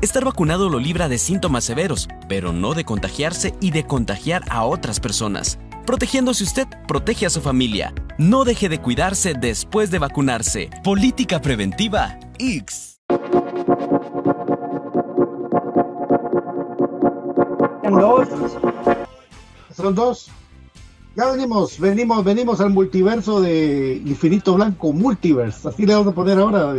Estar vacunado lo libra de síntomas severos, pero no de contagiarse y de contagiar a otras personas. Protegiéndose usted, protege a su familia. No deje de cuidarse después de vacunarse. Política preventiva X. Son dos. Ya venimos, venimos, venimos al multiverso de Infinito Blanco, Multiverse. Así le vamos a poner ahora,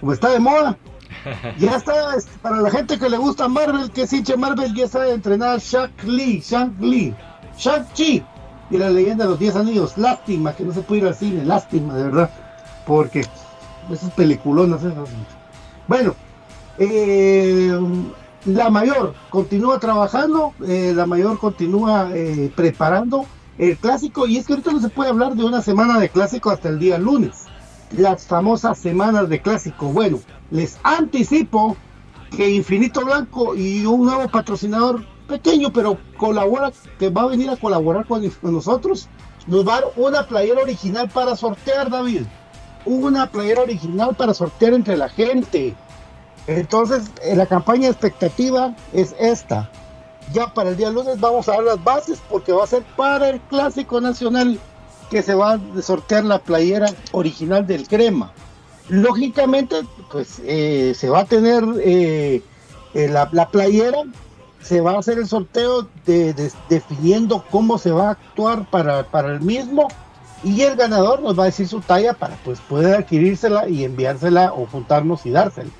como está de moda. Ya está, para la gente que le gusta Marvel, que es hincha Marvel, ya está entrenada Shaq Lee, Shaq Lee, Shaq Chi y la leyenda de los 10 anillos. Lástima que no se puede ir al cine, lástima, de verdad, porque esas peliculonas, esas. Bueno, eh, la mayor continúa trabajando, eh, la mayor continúa eh, preparando el clásico y es que ahorita no se puede hablar de una semana de clásico hasta el día lunes. Las famosas semanas de clásico. Bueno, les anticipo que Infinito Blanco y un nuevo patrocinador pequeño, pero colabora, que va a venir a colaborar con, nosotros, nos va a dar una playera original para sortear, David. Una playera original para sortear entre la gente. Entonces, eh, la campaña expectativa es esta. Ya para el día lunes vamos a dar las bases porque va a ser para el Clásico Nacional que se va a sortear la playera original del crema. Lógicamente, pues eh, se va a tener eh, la, playera, se va a hacer el sorteo de, definiendo cómo se va a actuar para, para el mismo y el ganador nos va a decir su talla para pues poder adquirírsela y enviársela o juntarnos y dársela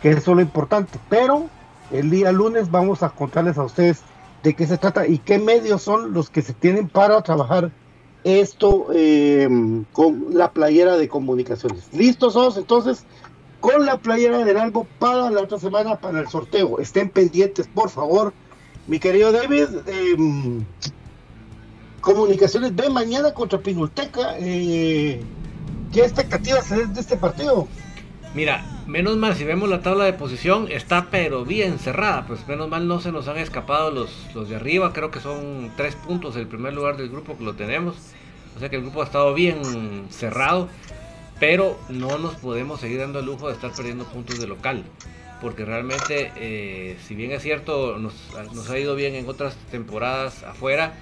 que eso es lo importante. Pero el día lunes vamos a contarles a ustedes de qué se trata y qué medios son los que se tienen para trabajar esto eh, con la playera de comunicaciones. ¿Listos todos? Entonces, con la playera del algo para la otra semana para el sorteo. Estén pendientes, por favor. Mi querido David, em, comunicaciones de mañana contra Pinulteca. Eh, ¿Qué expectativas tenés de este partido? Mira, menos mal, si vemos la tabla de posición, está pero bien cerrada. Pues menos mal no se nos han escapado los, los de arriba. Creo que son tres puntos el primer lugar del grupo que lo tenemos. O sea que el grupo ha estado bien cerrado. Pero no nos podemos seguir dando el lujo de estar perdiendo puntos de local. Porque realmente, eh, si bien es cierto, nos, nos, ha ido bien en otras temporadas afuera.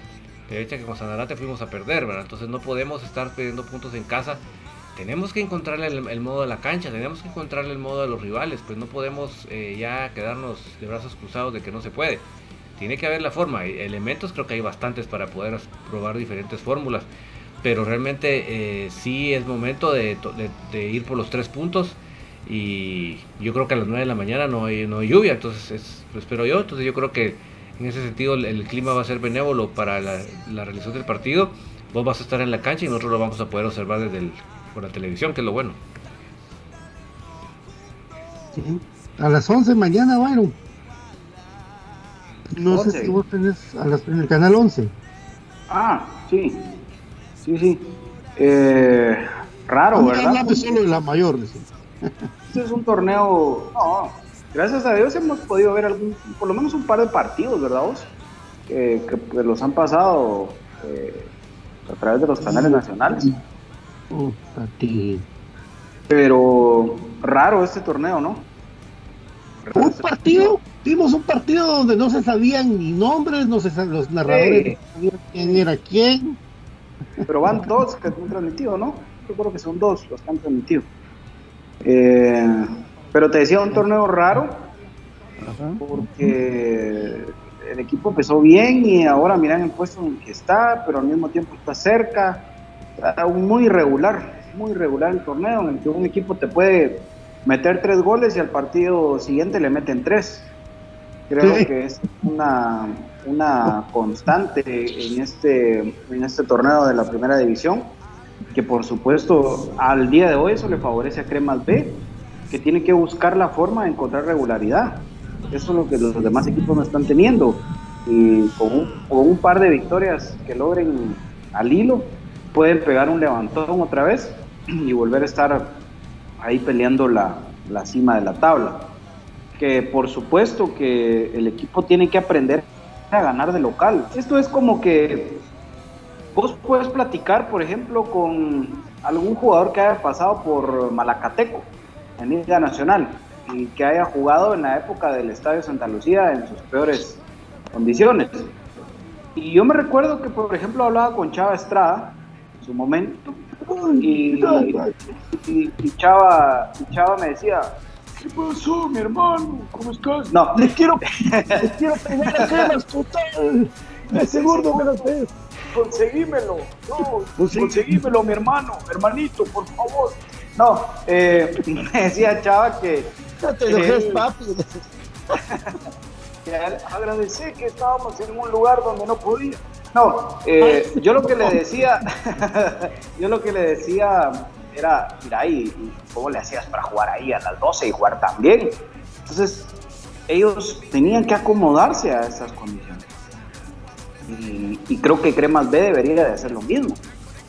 Pero hecho que con Sanarate fuimos a perder. Entonces no podemos estar perdiendo puntos en casa tenemos que encontrarle el, modo de la cancha, tenemos que encontrarle el modo de los rivales, pues no podemos eh, ya quedarnos de brazos cruzados de que no se puede. Tiene que haber la forma, elementos creo que hay bastantes para poder probar diferentes fórmulas, pero realmente eh, sí es momento de, ir por los tres puntos y yo creo que a las 9 de la mañana no hay, no hay lluvia, entonces lo espero yo, entonces yo creo que en ese sentido el, clima va a ser benévolo para la, la realización del partido, vos vas a estar en la cancha y nosotros lo vamos a poder observar desde el por la televisión, que es lo bueno. A las 11 mañana, bueno. No sé si vos tenés a las, en el canal 11. Ah, sí. Sí, sí. Eh, raro, ¿verdad? solo de la mayor. Este es un torneo. No, gracias a Dios hemos podido ver algún, por lo menos un par de partidos, ¿verdad vos? Que, los han pasado eh, a través de los canales nacionales. Pero raro este torneo, ¿no? un partido, vimos un partido donde no se sabían ni nombres, no se los narradores no sabían quién era quién. Pero van dos que han transmitido, ¿no? Yo creo que son dos los que han transmitido. Eh, pero te decía un torneo raro, porque el equipo empezó bien y ahora miran el puesto en el que está, pero al mismo tiempo está cerca muy irregular, muy irregular el torneo en el que un equipo te puede meter tres goles y al partido siguiente le meten tres. Creo que es una, una constante en este, en este torneo de la primera división. que por supuesto al día de hoy eso le favorece a Cremas B, que tiene que buscar la forma de encontrar regularidad. Eso es lo que los demás equipos no están teniendo. Y con un, con un par de victorias que logren al hilo, pueden pegar un levantón otra vez y volver a estar ahí peleando la, la cima de la tabla. Que por supuesto que el equipo tiene que aprender a ganar de local. Esto es como que vos puedes platicar, por ejemplo, con algún jugador que haya pasado por Malacateco en Liga Nacional y que haya jugado en la época del Estadio Santa Lucía en sus peores condiciones. Y yo me recuerdo que, por ejemplo, hablaba con Chava Estrada su momento y, Chava, Chava me decía, ¿qué pasó, mi hermano? ¿Cómo estás? No, les quiero, les quiero pegar a cremas total. Ese gordo me lo Conseguímelo, no, conseguímelo, mi hermano, hermanito, por favor. No, eh, me decía Chava que. No te dejes, papi. que agradecer que estábamos en un lugar donde no podía. No, eh, yo lo que le decía, yo lo que le decía era, mira, ¿y, cómo le hacías para jugar ahí a las 12 y jugar también? Entonces, ellos tenían que acomodarse a esas condiciones. Y, y, creo que Cremas B debería de hacer lo mismo.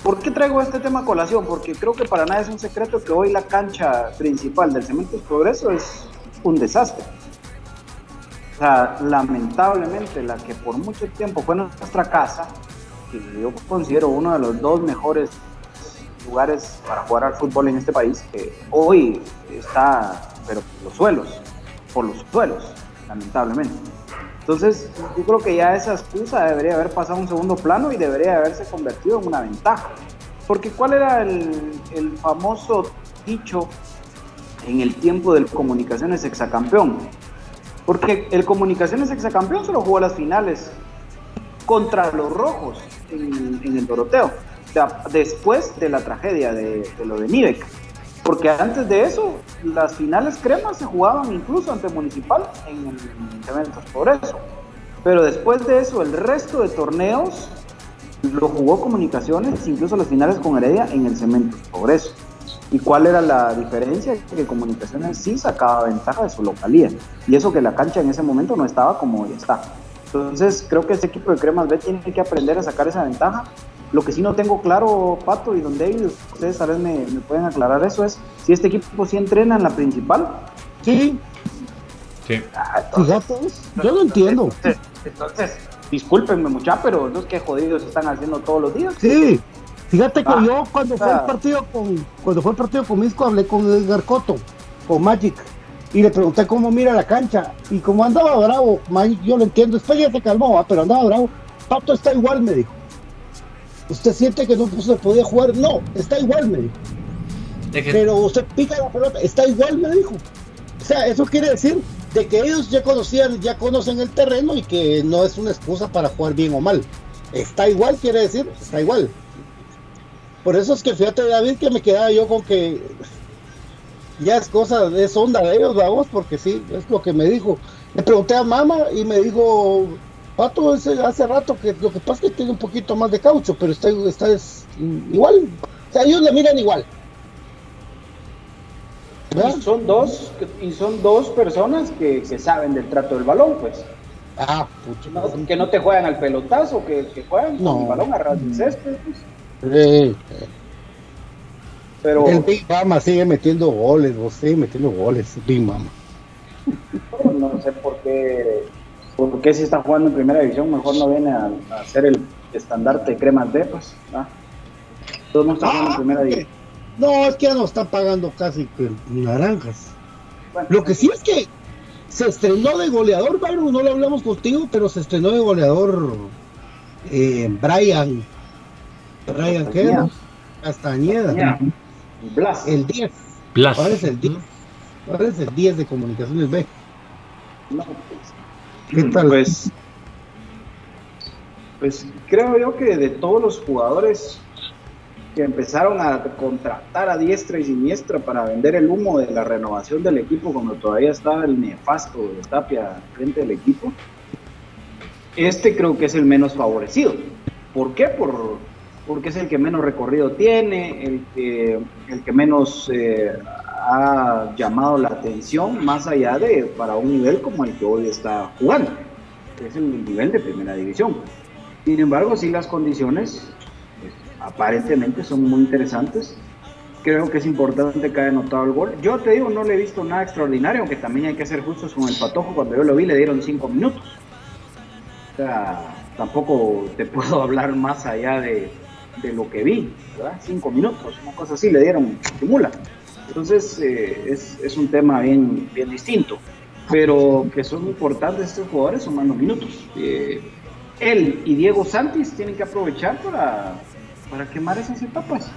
¿Por qué traigo este tema a colación? Porque creo que para nada es un secreto que hoy la cancha principal del Cementos Progreso es un desastre. O sea, lamentablemente la que por mucho tiempo fue nuestra casa, que yo considero uno de los dos mejores lugares para jugar al fútbol en este país, que hoy está, pero por los suelos, por los suelos, lamentablemente. Entonces, yo creo que ya esa excusa debería haber pasado a un segundo plano y debería haberse convertido en una ventaja. Porque ¿cuál era el, famoso dicho en el tiempo del Comunicaciones Exacampeón? Porque el Comunicaciones Exacampeón solo jugó las finales contra los rojos en, el Doroteo, después de la tragedia de, lo de Nivek. Porque antes de eso, las finales cremas se jugaban incluso ante Municipal en el Cementos por eso. Pero después de eso, el resto de torneos lo jugó Comunicaciones, incluso las finales con Heredia en el Cementos Progreso. ¿Y cuál era la diferencia? Que Comunicaciones sí sacaba ventaja de su localía. Y eso que la cancha en ese momento no estaba como hoy está. Entonces creo que este equipo de Cremas B tiene que aprender a sacar esa ventaja. Lo que sí no tengo claro, Pato y Don David, ustedes tal vez me, pueden aclarar eso, es si este equipo sí entrena en la principal. Sí. Sí. Ah, yo lo entiendo. Entonces, discúlpenme mucha, pero los que jodidos están haciendo todos los días. Sí. Fíjate que ah, yo cuando fue el partido con cuando fue el partido con Misco hablé con Edgar Coto, con Magic, y le pregunté cómo mira la cancha. Y como andaba bravo, Magic, yo lo entiendo, después ya se calmó, pero andaba bravo. Pato está igual, me dijo. ¿Usted siente que no se podía jugar? No, está igual, me dijo. Pero usted pica la pelota, está igual, me dijo. O sea, eso quiere decir de que ellos ya conocían, ya conocen el terreno y que no es una excusa para jugar bien o mal. Está igual, quiere decir, está igual. Por eso es que fíjate, David, que me quedaba yo con que ya es cosa, es onda de ellos, vamos, porque sí, es lo que me dijo. Le pregunté a mamá y me dijo, Pato, ese, hace rato que lo que pasa es que tiene un poquito más de caucho, pero está, está es, igual. O sea, ellos le miran igual. Y son dos, y son dos personas que, que saben del trato del balón, pues. Ah, pucha. que no te juegan al pelotazo, que, que juegan con el balón a ras del césped, pues. Pero... El Big Mama sigue metiendo goles, vos sigue metiendo goles, Big Mama. No sé por qué, por qué si está jugando en primera división, mejor no viene a, hacer el estandarte de cremas de, pues. ¿ah? no está jugando en ah, primera división. No, es que ya no están pagando casi naranjas. Lo que sí es que se estrenó de goleador, Byron, no lo hablamos contigo, pero se estrenó de goleador eh, Brian Ryan Castañeda. Castañeda. Blas. El 10. Blas. ¿Cuál es el 10? ¿Cuál es el 10 de Comunicaciones B? No, pues, ¿Qué tal? Pues, pues creo yo que de todos los jugadores que empezaron a contratar a diestra y siniestra para vender el humo de la renovación del equipo cuando todavía estaba el nefasto de Tapia frente del equipo, este creo que es el menos favorecido. ¿Por qué? Por, porque es el que menos recorrido tiene, el que, el que menos eh, ha llamado la atención, más allá de para un nivel como el que hoy está jugando, que es el nivel de primera división. Sin embargo, sí las condiciones pues, aparentemente son muy interesantes. Creo que es importante que haya anotado el gol. Yo te digo, no le he visto nada extraordinario, aunque también hay que ser justos con el patojo. Cuando yo lo vi, le dieron cinco minutos. O sea, tampoco te puedo hablar más allá de, de lo que vi, ¿verdad? Cinco minutos, una cosa así le dieron, estimula. Entonces eh, es, es, un tema bien, bien distinto, pero que son importantes estos jugadores sumando minutos. Eh, él y Diego Santis tienen que aprovechar para, para quemar esas etapas.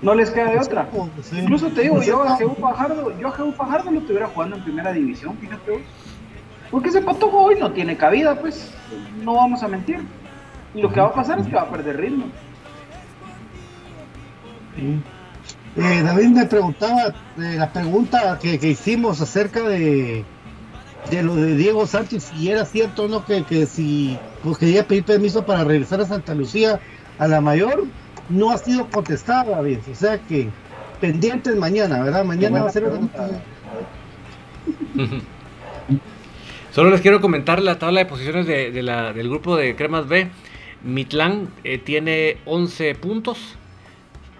No les queda de otra. Incluso te digo, yo a Jehu Fajardo, yo a Jehu Fajardo lo estuviera jugando en primera división, fíjate vos. Porque ese patojo hoy no tiene cabida, pues, no vamos a mentir. Y lo que va a pasar es que va a perder ritmo. Eh, David me preguntaba eh, la pregunta que, que, hicimos acerca de, de lo de Diego Sánchez, si era cierto o no que, que si pues, quería pedir permiso para regresar a Santa Lucía a la mayor, no ha sido contestado, David. O sea que pendientes mañana, ¿verdad? Mañana va a ser Solo les quiero comentar la tabla de posiciones de, de la, del grupo de Cremas B. Mitlán eh, tiene 11 puntos,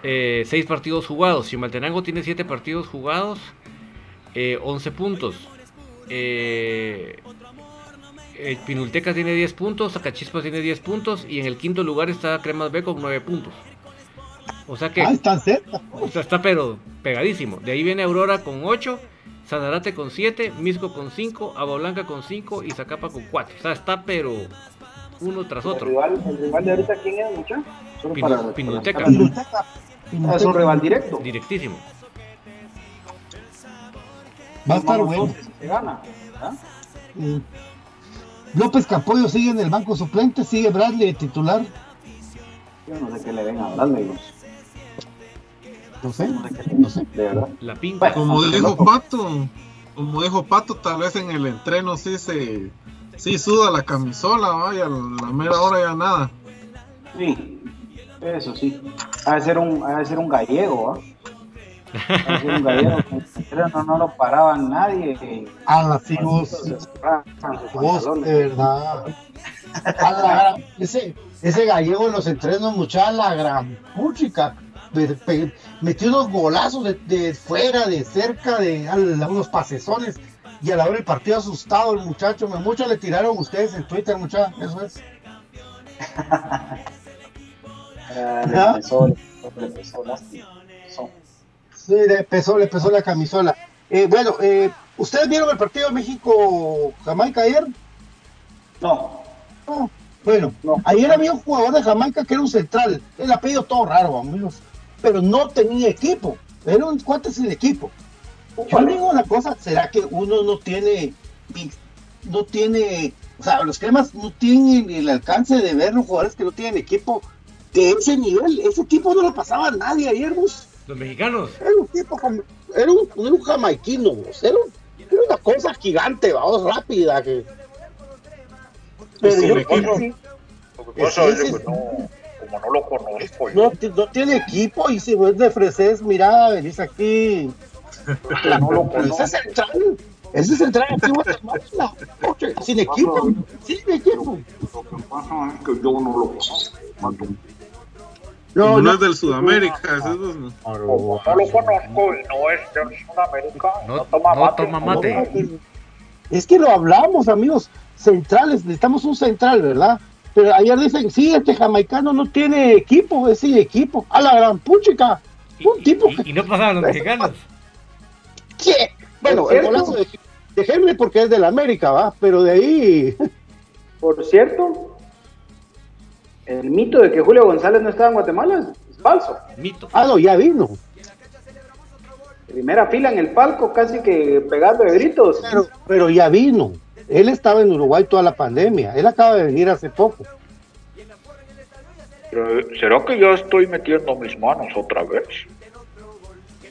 eh, 6 partidos jugados. Chimaltenango tiene 7 partidos jugados, eh, 11 puntos. Eh, Pinulteca tiene 10 puntos, Zacachispas tiene 10 puntos y en el quinto lugar está Cremas B con 9 puntos. O sea que... Ah, está cerca. O sea, está pero pegadísimo. De ahí viene Aurora con 8, Sanarate con 7, Misco con 5, Agua Blanca con 5 y Zacapa con 4. O sea, está pero uno tras otro. ¿El rival, el rival de ahorita quién es, mucha? Pinu, para, Pinulteca. Para Pinulteca. Pinulteca. Es un rival directo. Directísimo. Va a estar bueno. Se gana. ¿ah? Mm. López Capollo sigue en el banco suplente, sigue Bradley de titular. Yo no sé qué le ven a Bradley. No sé, no sé, de verdad. La pinta. Como dijo Pato, como dijo Pato, tal vez en el entreno sí se sí suda la camisola, vaya, a la mera hora ya nada. Sí, eso sí. Ha de ser un, ha de ser un gallego, ¿ah? Ha de ser un gallego. no, no lo paraban nadie. Ah, sí, vos. Vos, de verdad. A la, ese, ese gallego en los entrenos, mucha la gran puchica. Metió unos golazos de, de, fuera, de cerca, de unos pasesones. Y a la hora del partido asustado el muchacho. Muchos le tiraron ustedes en Twitter, muchachos. Eso es. Ah, le pesó, le pesó, lástima. Sí, le pesó, le pesó la camisola. Eh, bueno, eh, ¿ustedes vieron el partido de México-Jamaica ayer? No. No. Bueno, no. ayer había un jugador de Jamaica que era un central. El apellido todo raro, amigos. Pero no tenía equipo. Era un cuate sin equipo. Yo digo una cosa, ¿será que uno no tiene, no tiene, o sea, los cremas no tienen el alcance de ver los jugadores que no tienen equipo de ese nivel? Ese equipo no lo pasaba a nadie ayer, vos. Los mexicanos. Era un tipo como, era un, era un jamaiquino, vos. Era, un, era, una cosa gigante, vamos, rápida. Que... Pero yo creo que Lo que pasa es que no, como no lo conozco. No, no tiene equipo y si vos le ofreces, mira, venís aquí. no lo conozco. Ese central, ese central aquí Guatemala, sin equipo, sin equipo. Lo que pasa es que yo no lo conozco. No, no, es del Sudamérica. Eso es... Como no lo conozco y no es del Sudamérica, no, No, toma no mate. toma mate. Es que lo hablamos, amigos. Centrales, necesitamos un central, ¿verdad? Pero ayer dicen, sí, este jamaicano no tiene equipo, es sí, equipo. A la gran puchica. Un Y, tipo y- y no pasaban los mexicanos. ¿Qué? Bueno, ¿Es el golazo de, de Henry porque es del América, ¿va? Pero de ahí. Por cierto, el mito de que Julio González no estaba en Guatemala es, es falso. Mito. Ah, no, ya vino. Primera fila en el palco, casi que pegando de gritos. Pero, pero ya vino. Él estaba en Uruguay toda la pandemia. Él acaba de venir hace poco. Pero, ¿Será que ya estoy metiendo mis manos otra vez?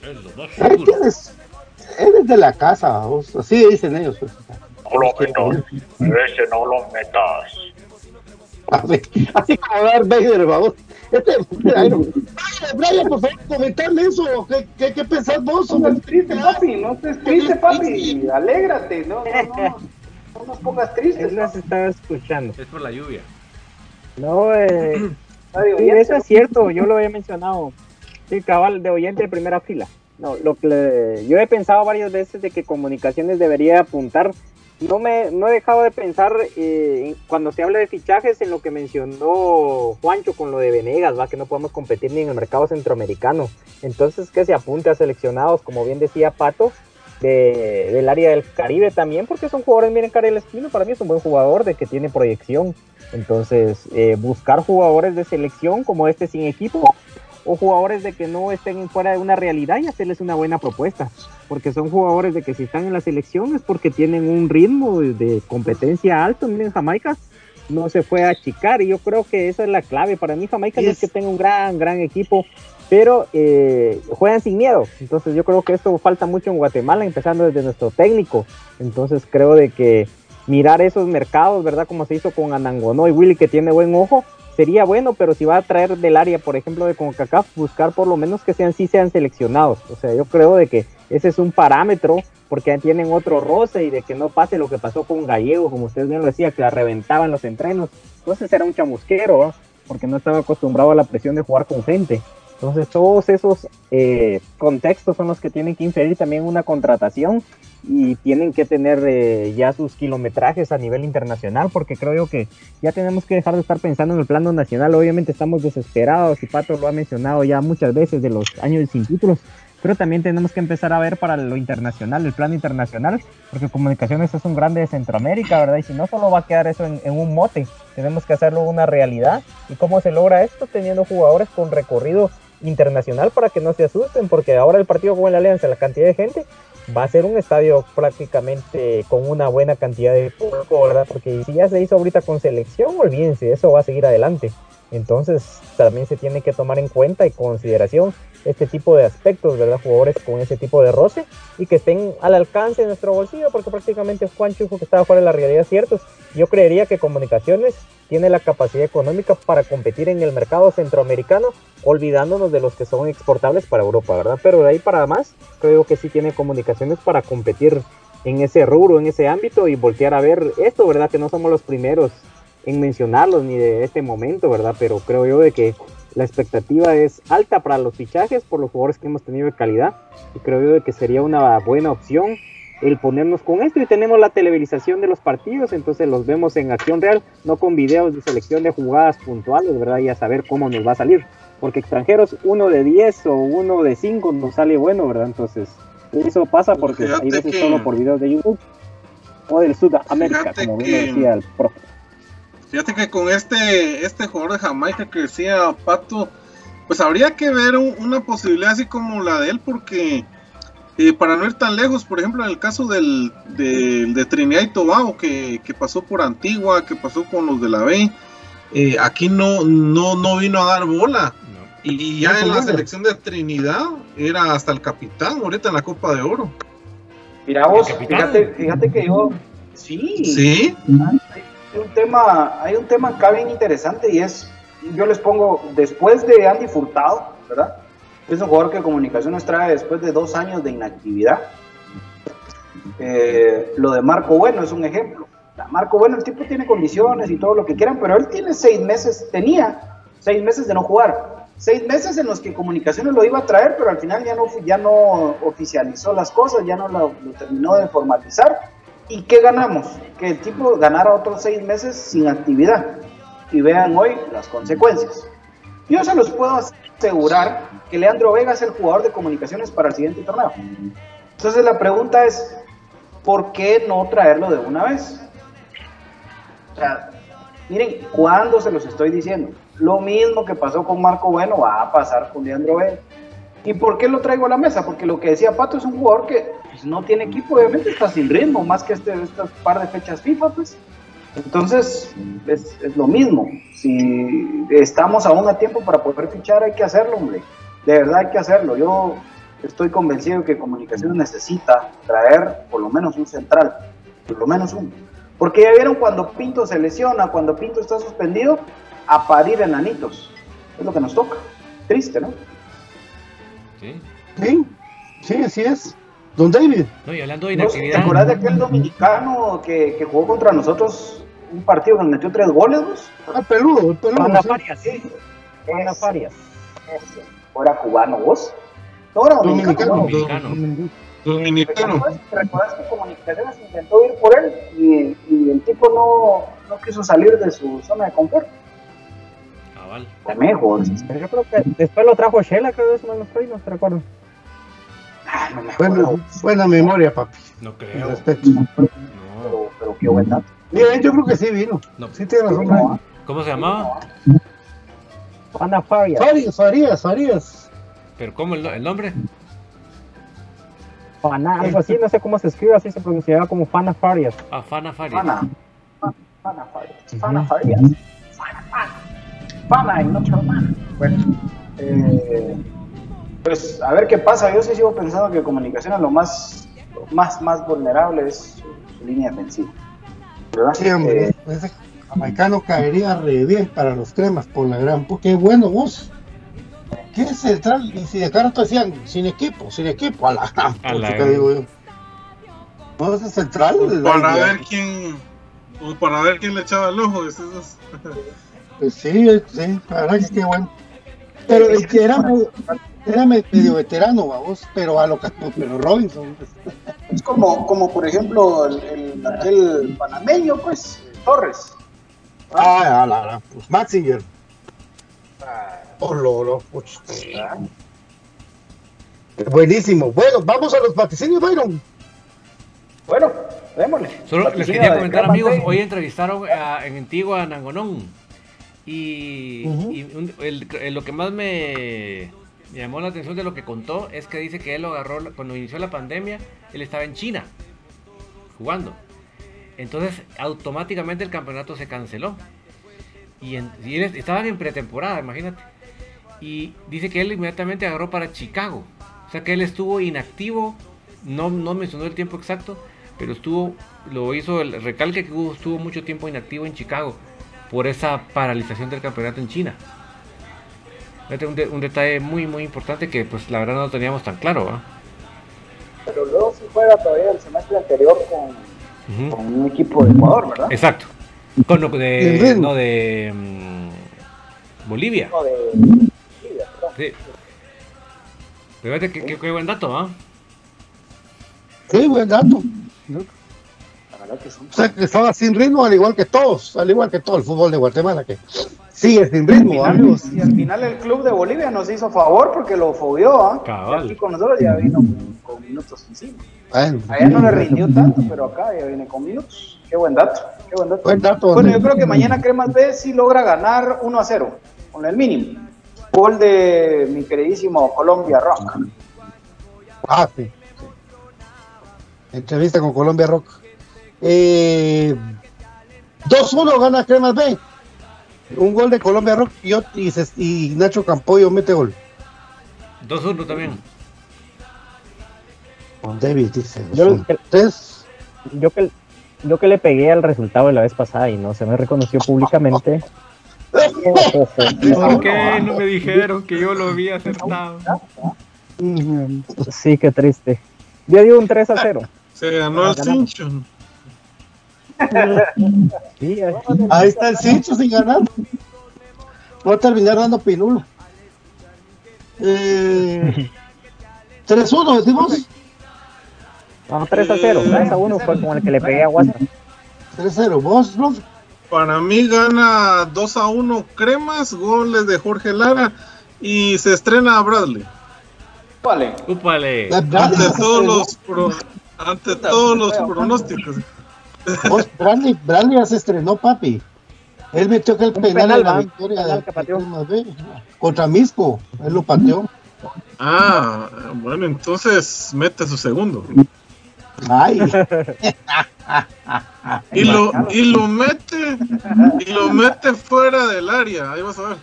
Él, él es de la casa, vos. así dicen ellos. pues. No lo metas. Ese no lo metas. Así, así como Darth Vader, vamos. Este, Brian, Brian, por favor, comentarle eso. ¿Qué, qué, qué pensás vos? No estés triste, papi, no estés triste, papi. Alégrate, no, no, no, no nos pongas tristes. Él las estaba escuchando. Es por la lluvia. No, eh, sí, eso es cierto, yo lo había mencionado. Sí, cabal de oyente de primera fila. No, lo que le- yo he pensado varias veces de que comunicaciones debería apuntar. No me no he dejado de pensar eh, cuando se habla de fichajes en lo que mencionó Juancho con lo de Venegas, va que no podemos competir ni en el mercado centroamericano. Entonces que se apunte a seleccionados, como bien decía Pato, de- del área del Caribe también, porque son jugadores, miren, Karel Espino para mí es un buen jugador de que tiene proyección. Entonces, eh, buscar jugadores de selección como este sin equipo o jugadores de que no estén fuera de una realidad y hacerles una buena propuesta. Porque son jugadores de que si están en la selección es porque tienen un ritmo de, de competencia alto. Miren, Jamaica no se fue a achicar y yo creo que esa es la clave. Para mí Jamaica no es que tenga un gran, gran equipo, pero eh, juegan sin miedo. Entonces yo creo que esto falta mucho en Guatemala, empezando desde nuestro técnico. Entonces creo de que mirar esos mercados, ¿verdad? Como se hizo con Anangonó y Willy, que tiene buen ojo, sería bueno, pero si va a traer del área, por ejemplo, de CONCACAF, buscar por lo menos que sean, sí sean seleccionados. O sea, yo creo de que ese es un parámetro, porque tienen otro roce y de que no pase lo que pasó con Gallego, como usted bien lo decía, que la reventaban los entrenos. Entonces era un chamusquero, porque no estaba acostumbrado a la presión de jugar con gente. Entonces todos esos eh, contextos son los que tienen que inferir también una contratación y tienen que tener eh, ya sus kilometrajes a nivel internacional, porque creo yo que ya tenemos que dejar de estar pensando en el plano nacional. Obviamente estamos desesperados y Pato lo ha mencionado ya muchas veces de los años sin títulos, pero también tenemos que empezar a ver para lo internacional, el plano internacional, porque Comunicaciones es un grande de Centroamérica, ¿verdad? Y si no solo va a quedar eso en, en un mote, tenemos que hacerlo una realidad. ¿Y cómo se logra esto? Teniendo jugadores con recorrido internacional para que no se asusten, porque ahora el partido con la Alianza, la cantidad de gente, va a ser un estadio prácticamente con una buena cantidad de público, ¿verdad? Porque si ya se hizo ahorita con selección, olvídense, eso va a seguir adelante. Entonces también se tiene que tomar en cuenta y consideración este tipo de aspectos, ¿verdad? Jugadores con ese tipo de roce y que estén al alcance de nuestro bolsillo, porque prácticamente Juan Chujo que estaba fuera de la realidad, cierto. Yo creería que Comunicaciones tiene la capacidad económica para competir en el mercado centroamericano, olvidándonos de los que son exportables para Europa, ¿verdad? Pero de ahí para más, creo que sí tiene Comunicaciones para competir en ese rubro, en ese ámbito y voltear a ver esto, ¿verdad? Que no somos los primeros en mencionarlos ni de este momento, ¿verdad? Pero creo yo de que la expectativa es alta para los fichajes por los jugadores que hemos tenido de calidad y creo yo de que sería una buena opción el ponernos con esto y tenemos la televisización de los partidos, entonces los vemos en acción real, no con videos de selección de jugadas puntuales, ¿verdad? Y a saber cómo nos va a salir, porque extranjeros uno de 10 o uno de 5 nos sale bueno, ¿verdad? Entonces eso pasa porque hay veces que- solo por videos de YouTube o del Sudamérica, como bien decía el profe. Fíjate que con este, este jugador de Jamaica que decía Pato, pues habría que ver un- una posibilidad así como la de él, porque eh, para no ir tan lejos, por ejemplo, en el caso del, del- de Trinidad y Tobago, que, que pasó por Antigua, que pasó con los de la B, eh, aquí no, no, no vino a dar bola. Y ya en la selección de Trinidad era hasta el capitán, ahorita en la Copa de Oro. Mira vos, fíjate, fíjate que yo, sí, Sí, un tema, hay un tema acá bien interesante y es, yo les pongo, después de Andy Furtado, ¿verdad? Es un jugador que Comunicaciones trae después de dos años de inactividad. Eh, lo de Marco Bueno es un ejemplo. Marco Bueno, el tipo tiene condiciones y todo lo que quieran, pero él tiene seis meses, tenía seis meses de no jugar. Seis meses en los que Comunicaciones lo iba a traer, pero al final ya no, ya no oficializó las cosas, ya no lo, lo terminó de formalizar. ¿Y qué ganamos? Que el tipo ganara otros seis meses sin actividad. Y vean hoy las consecuencias. Yo se los puedo asegurar que Leandro Vega es el jugador de comunicaciones para el siguiente torneo. Entonces la pregunta es, ¿por qué no traerlo de una vez? O sea, miren, ¿cuándo se los estoy diciendo? Lo mismo que pasó con Marco Bueno va a pasar con Leandro Vega. ¿Y por qué lo traigo a la mesa? Porque lo que decía Pato es un jugador que pues, no tiene equipo, obviamente está sin ritmo, más que este, estas par de fechas FIFA, pues. Entonces, es, es lo mismo. Si estamos aún a tiempo para poder fichar, hay que hacerlo, hombre. De verdad hay que hacerlo. Yo estoy convencido que Comunicaciones necesita traer por lo menos un central, por lo menos uno. Porque ya vieron cuando Pinto se lesiona, cuando Pinto está suspendido, a parir enanitos. Es lo que nos toca. Triste, ¿no? Sí. Sí, sí, así es. Don David. No, y hablando de ¿No ¿Te inactividad. acuerdas de aquel dominicano que, que jugó contra nosotros un partido que nos metió tres goles? vos? Ah, peludo, el peludo. Panda sí. Panda Farias. Ese. ¿O era cubano vos? No, era dominicano. Dominicano. Dominicano. Dominicano. ¿Recuerdas, que Comunicaciones intentó ir por él y, y el tipo no, no quiso salir de su zona de confort? Cabal. También jugó. Pero yo creo que después lo trajo Shela, creo que eso no lo estoy, no te recuerdo. No me acuerdo. Buena, buena memoria, papi. No creo. respeto. No. Pero, pero qué buen dato. Bien, yo creo que sí vino. No. Sí tiene razón. No, Brian. ¿Cómo se llamaba? Panda Farias. Farías, Farías, Farías. ¿Pero cómo el, no- el nombre? Fana, algo así, no sé cómo se escribe, así se pronunciaba como Fana Farias. Ah, Fana Faria. Fana. Fana Farias. Fana Farias. Fana, Fana. Fana y no hermana. Bueno, eh, pues a ver qué pasa. Yo sí sigo pensando que comunicación es lo más, lo más, más vulnerable es su, su línea defensiva. ¿Verdad? Sí, hombre. Eh, Ese jamaicano caería re bien para los cremas por la gran. Qué bueno vos. ¿Qué central? Y si de cara te decían sin equipo, sin equipo, a la gran. A la gran. digo yo. No, ese central. Para la- ver quién. o Para ver quién le echaba el ojo. es- Pues sí, sí, la verdad que qué bueno. Pero el que era, medio- era me- medio veterano, vamos, pero a lo que pero Robinson. pues, es como, como por ejemplo el, el- aquel panameño, pues, Torres. Ah, a la, la, pues Maxinger. Oh, lolo, puch. Buenísimo. Bueno, vamos a los vaticinios, Byron. Bueno, démosle. Solo les quería comentar, amigos, hoy entrevistaron a- en Antigua a Nangonón. Y, Ujú. y un- el- el- lo que más me llamó la atención de lo que contó es que dice que él lo agarró cuando inició la pandemia, él estaba en China jugando. Entonces, automáticamente el campeonato se canceló. Y él- estaban en pretemporada, imagínate. Y dice que él inmediatamente agarró para Chicago. O sea que él estuvo inactivo, no, no mencionó el tiempo exacto, pero estuvo, lo hizo el recalque que hubo- estuvo mucho tiempo inactivo en Chicago por esa paralización del campeonato en China. Fíjate, Un, de- un detalle muy muy importante que pues la verdad no lo teníamos tan claro. ¿va? Pero luego sí juega todavía el semestre anterior con, un equipo de Ecuador, ¿verdad? Exacto. Con lo El de, ritmo. no, de mm, Bolivia. No, de Bolivia, perdón. Sí. Pero fíjate qué, qué- qué buen dato, ¿ah? Sí, buen dato. La verdad que sí. O sea, que estaba sin ritmo, al igual que todos, al igual que todo el fútbol de Guatemala, que sigue sin ritmo, amigos. Y al final el club de Bolivia nos hizo favor porque lo fobió, ¿ah? Cabal. Y Aquí con nosotros ya vino con, con minutos encima. Bueno, Allá no le rindió tanto, pero acá ya viene con minutos. Qué buen dato, qué buen dato. Buen dato. Bueno, yo creo que mañana Cremas B sí logra ganar 1 a 0, con el mínimo. Gol de mi queridísimo Colombia Rock. Ah, sí. Entrevista con Colombia Rock. Eh, 2-1 gana Cremas B. Un gol de Colombia Rock y, y, y Nacho Campoyo mete gol. 2-1 también. Con David dice. Yo- son tres. Yo que, yo que le pegué al resultado de la vez pasada y no se me reconoció públicamente. ¿Por qué no me dijeron que yo lo había acertado? Sí, qué triste. Yo digo un 3 a 0. Se ganó el. Sí, eh. Ahí está el Cincho sin ganar. Va a terminar dando pinulo. Eh, 3-1, decimos. No, 3 a 0. 3 a 1 fue con el que le pegué a WhatsApp. 3-0. ¿Vos, Rolf? Para mí gana 2 a 1 Cremas, goles de Jorge Lara y se estrena a Bradley. La- la- Ante todos los pro- ante todos los pronósticos. Vos, Bradley, Bradley ya se estrenó, papi. Él metió que el penal, penal, en la victoria Penal de. Contra Misco. Él lo pateó. Ah, bueno, entonces mete su segundo. Ay. Y lo, y lo mete, y lo mete fuera del área. Ahí vas a ver.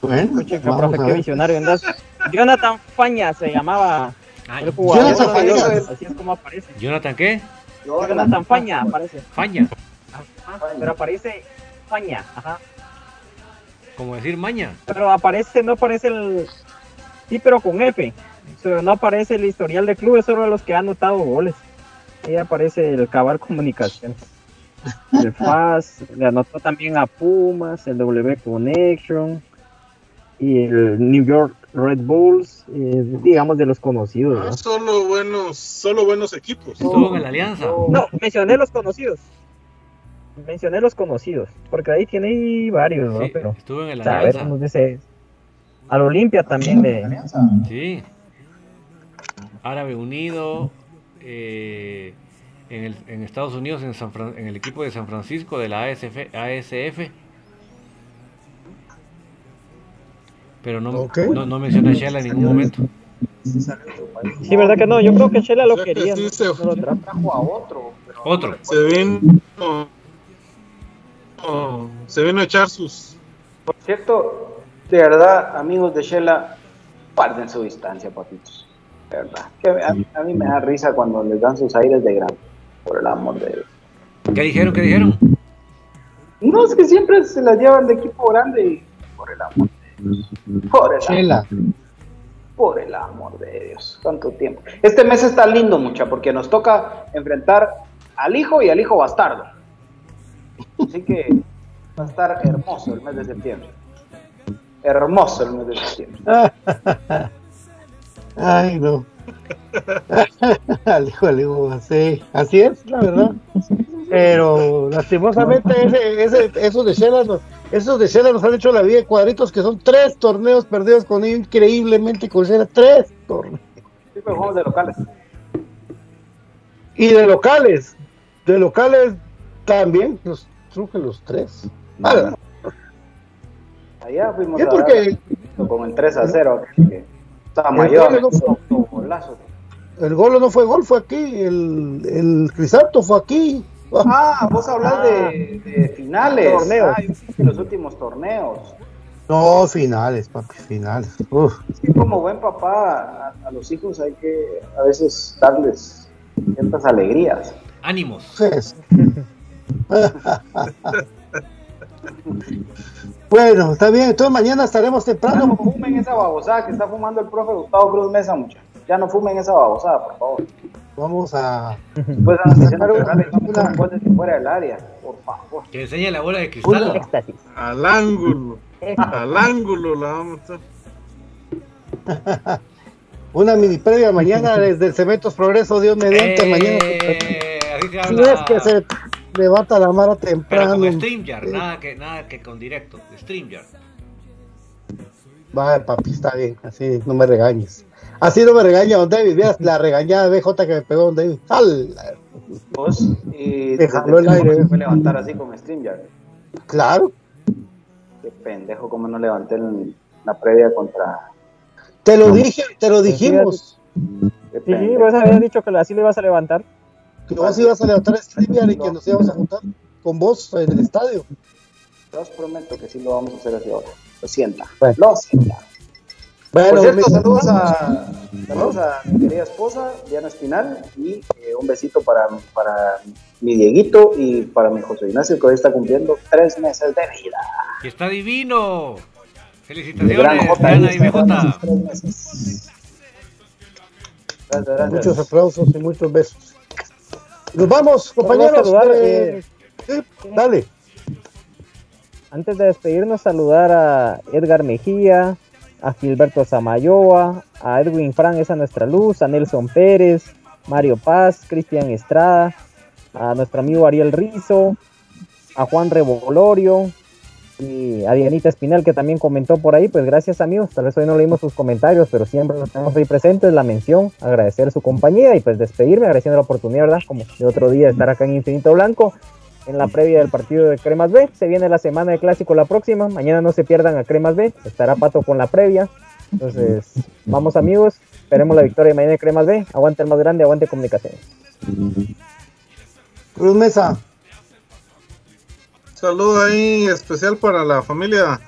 Bueno, vamos profe, qué visionario andas. Jonathan Faña se llamaba el jugador. Jonathan Faña. Así es como aparece. ¿Jonathan qué? Jonathan Faña aparece. Faña. Ajá, Pero aparece Faña. Ajá. Como decir maña. Pero aparece, no aparece el. Sí, pero con F. no aparece el historial de clubes, solo los que han anotado goles. Ahí aparece el Cabal Comunicaciones. El FAS, le anotó también a Pumas, el W Connection y el New York Red Bulls, eh, digamos de los conocidos. Ah, solo buenos, solo buenos equipos. Estuvo en la alianza. No, mencioné los conocidos. Mencioné los conocidos, porque ahí tiene varios, ¿no? Pero, estuvo en la alianza. Al Olimpia también de. Sí. Árabe Unido, eh, en, el, en, Estados Unidos, en, San en, el equipo de San Francisco de la ASF, ASF pero no, no, no menciona a Shela en ningún momento. Sí, verdad que no, yo creo que Shela lo quería. Sí, se lo trajo a otro. Otro. Se vino, se vino a echar sus. Por cierto, de verdad, amigos de Shela, guarden su distancia, papitos. De verdad. Que a, a, mí me da risa cuando les dan sus aires de gran. Por el amor de Dios. ¿Qué dijeron? ¿Qué dijeron? No, es que siempre se las llevan de equipo grande y por el amor de por el, amor, por el amor de Dios, cuánto tiempo. Este mes está lindo, mucha, porque nos toca enfrentar al hijo y al hijo bastardo. Así que va a estar hermoso el mes de septiembre. Hermoso el mes de septiembre. Ay, no. al hijo, al hijo, sí. Así es, la verdad. Pero lastimosamente ese, ese, esos de Shela nos, esos de Shela nos han hecho la vida de cuadritos que son tres torneos perdidos con ellos increíblemente con Shela, tres torneos. Sí, pero juegos de locales. Y de locales, de locales también los truje los tres. Ah, Allá fuimos a porque con el 3 a 0 que estaba mayor. No fue, el gol no fue gol, fue aquí, el, el Crisanto fue aquí. Ah, vos hablas de, de, finales. Torneos. Ah, los últimos torneos. No, finales, papi, finales. Uf. como buen papá, a, los hijos hay que a veces darles ciertas alegrías. Ánimos. bueno, está bien. Entonces mañana estaremos temprano. no fumen esa babosada que está fumando el profe Gustavo Cruz Mesa, mucha. Ya no fumen esa babosada, por favor. Vamos a. Pues a sacar una fuera del área, por favor. Que enseñe la bola de cristal. Al ángulo. Al ángulo la vamos a. una mini previa mañana desde el Cementos Progreso, Dios mediante. Eh, mañana. Si es que se levanta la mara temprano. Pero con StreamYard, nada que, nada que con directo. StreamYard. Va, papi, está bien, así no me regañes. Así no me regaña Don David. Veas la regañada de BJ que me pegó Don David. ¡Al! Vos y Dejalo el aire. fue levantar así con StreamYard. Claro. Qué pendejo, como no levanté la previa contra. Te lo dije, te lo dijimos. Sí, vos habías dicho que así lo ibas a levantar. Que vos ibas a levantar StreamYard y que nos íbamos a juntar con vos en el estadio. Yo os prometo que sí lo vamos a hacer así ahora. Lo sienta. Lo sienta. Bueno, Por cierto, saludos a, saludos a mi querida esposa, Diana Espinal, y eh, un besito para, para mi Dieguito y para mi José Ignacio, que hoy está cumpliendo tres meses de vida. ¡Que está divino! ¡Felicitaciones, Diana y BJ! Gracias, gracias. Muchos aplausos y muchos besos. Nos vamos, compañeros. Saludar, eh, sí, dale. Antes de despedirnos, saludar a Edgar Mejía, a Gilberto Samayoa, a Edwin Fran, esa nuestra luz, a Nelson Pérez, Mario Paz, Cristian Estrada, a nuestro amigo Ariel Rizo, a Juan Revolorio y a Dianita Espinal que también comentó por ahí, pues gracias amigos, tal vez hoy no leímos sus comentarios, pero siempre los tenemos ahí presentes, la mención, agradecer su compañía y pues despedirme agradeciendo la oportunidad, ¿verdad? Como de otro día estar acá en Infinito Blanco en la previa del partido de Cremas B. Se viene la semana de clásico la próxima. Mañana no se pierdan a Cremas B. Estará Pato con la previa. Entonces, vamos amigos. Esperemos la victoria de mañana de Cremas B. Aguante el más grande, aguante comunicaciones. Cruz Mesa. Saludo ahí especial para la familia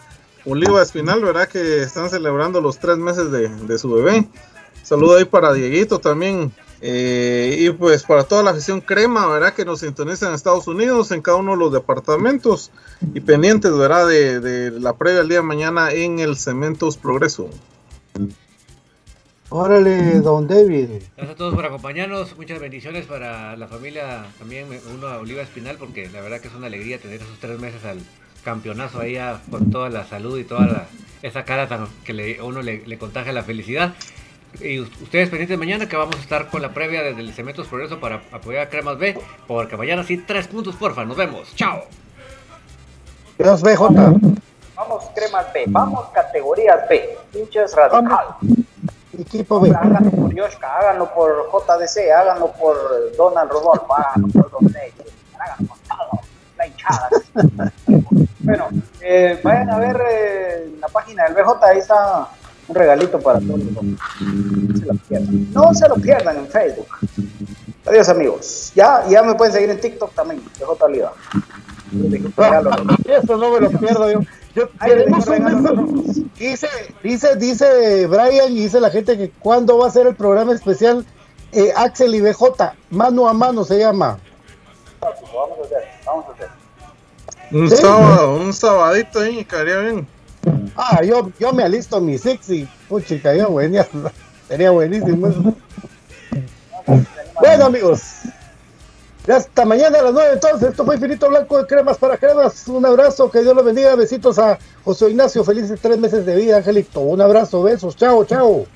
Oliva Espinal, ¿verdad? Que están celebrando los tres meses de, de su bebé. Saludo ahí para Dieguito también, Eh, y pues para toda la afición crema, ¿verdad? Que nos sintonizan en Estados Unidos, en cada uno de los departamentos y pendientes, ¿verdad? De, de la previa del día de mañana en el Cementos Progreso. Órale, don David. Gracias a todos por acompañarnos. Muchas bendiciones para la familia. También uno a Oliva Espinal, porque la verdad que es una alegría tener esos tres meses al campeonazo ahí a- con toda la salud y toda la- esa cara tan, que le, a uno le, le contagia la felicidad. Y us- ustedes pendientes mañana que vamos a estar con la previa desde el Cementos Progreso para apoyar a Cremas B, porque mañana sí, tres puntos, porfa. Nos vemos. Chao. Dios BJ. Vamos, cremas B, vamos, categorías B, pinches radical. Equipo B. Háganlo por Yoshka, háganlo por JDC, háganlo por Donald Rodolfo, háganlo por Don háganlo por todo, la hinchada. bueno, eh, vayan a ver eh, la página del BJ, ahí está un regalito para todos. No se lo pierdan. No se lo pierdan en Facebook. Adiós amigos. Ya, ya me pueden seguir en TikTok también, BJ Oliva. Eso no me lo pierdo yo. Yo- un dice, dice, dice Brian y dice la gente que cuándo va a ser el programa especial eh, Axel y BJ, mano a mano se llama. Vamos a hacer, vamos a hacer. Un Sí. sábado, un sabadito ahí, quedaría bien. Ah, yo, yo me alisto mi sexy. Puchica, yo venía. Sería buenísimo. Bueno, amigos. Hasta mañana a las 9 entonces. Esto fue Infinito Blanco de Cremas para Cremas. Un abrazo, que Dios los bendiga. Besitos a José Ignacio. Felices tres meses de vida, Angelito. Un abrazo, besos. Chao, chao.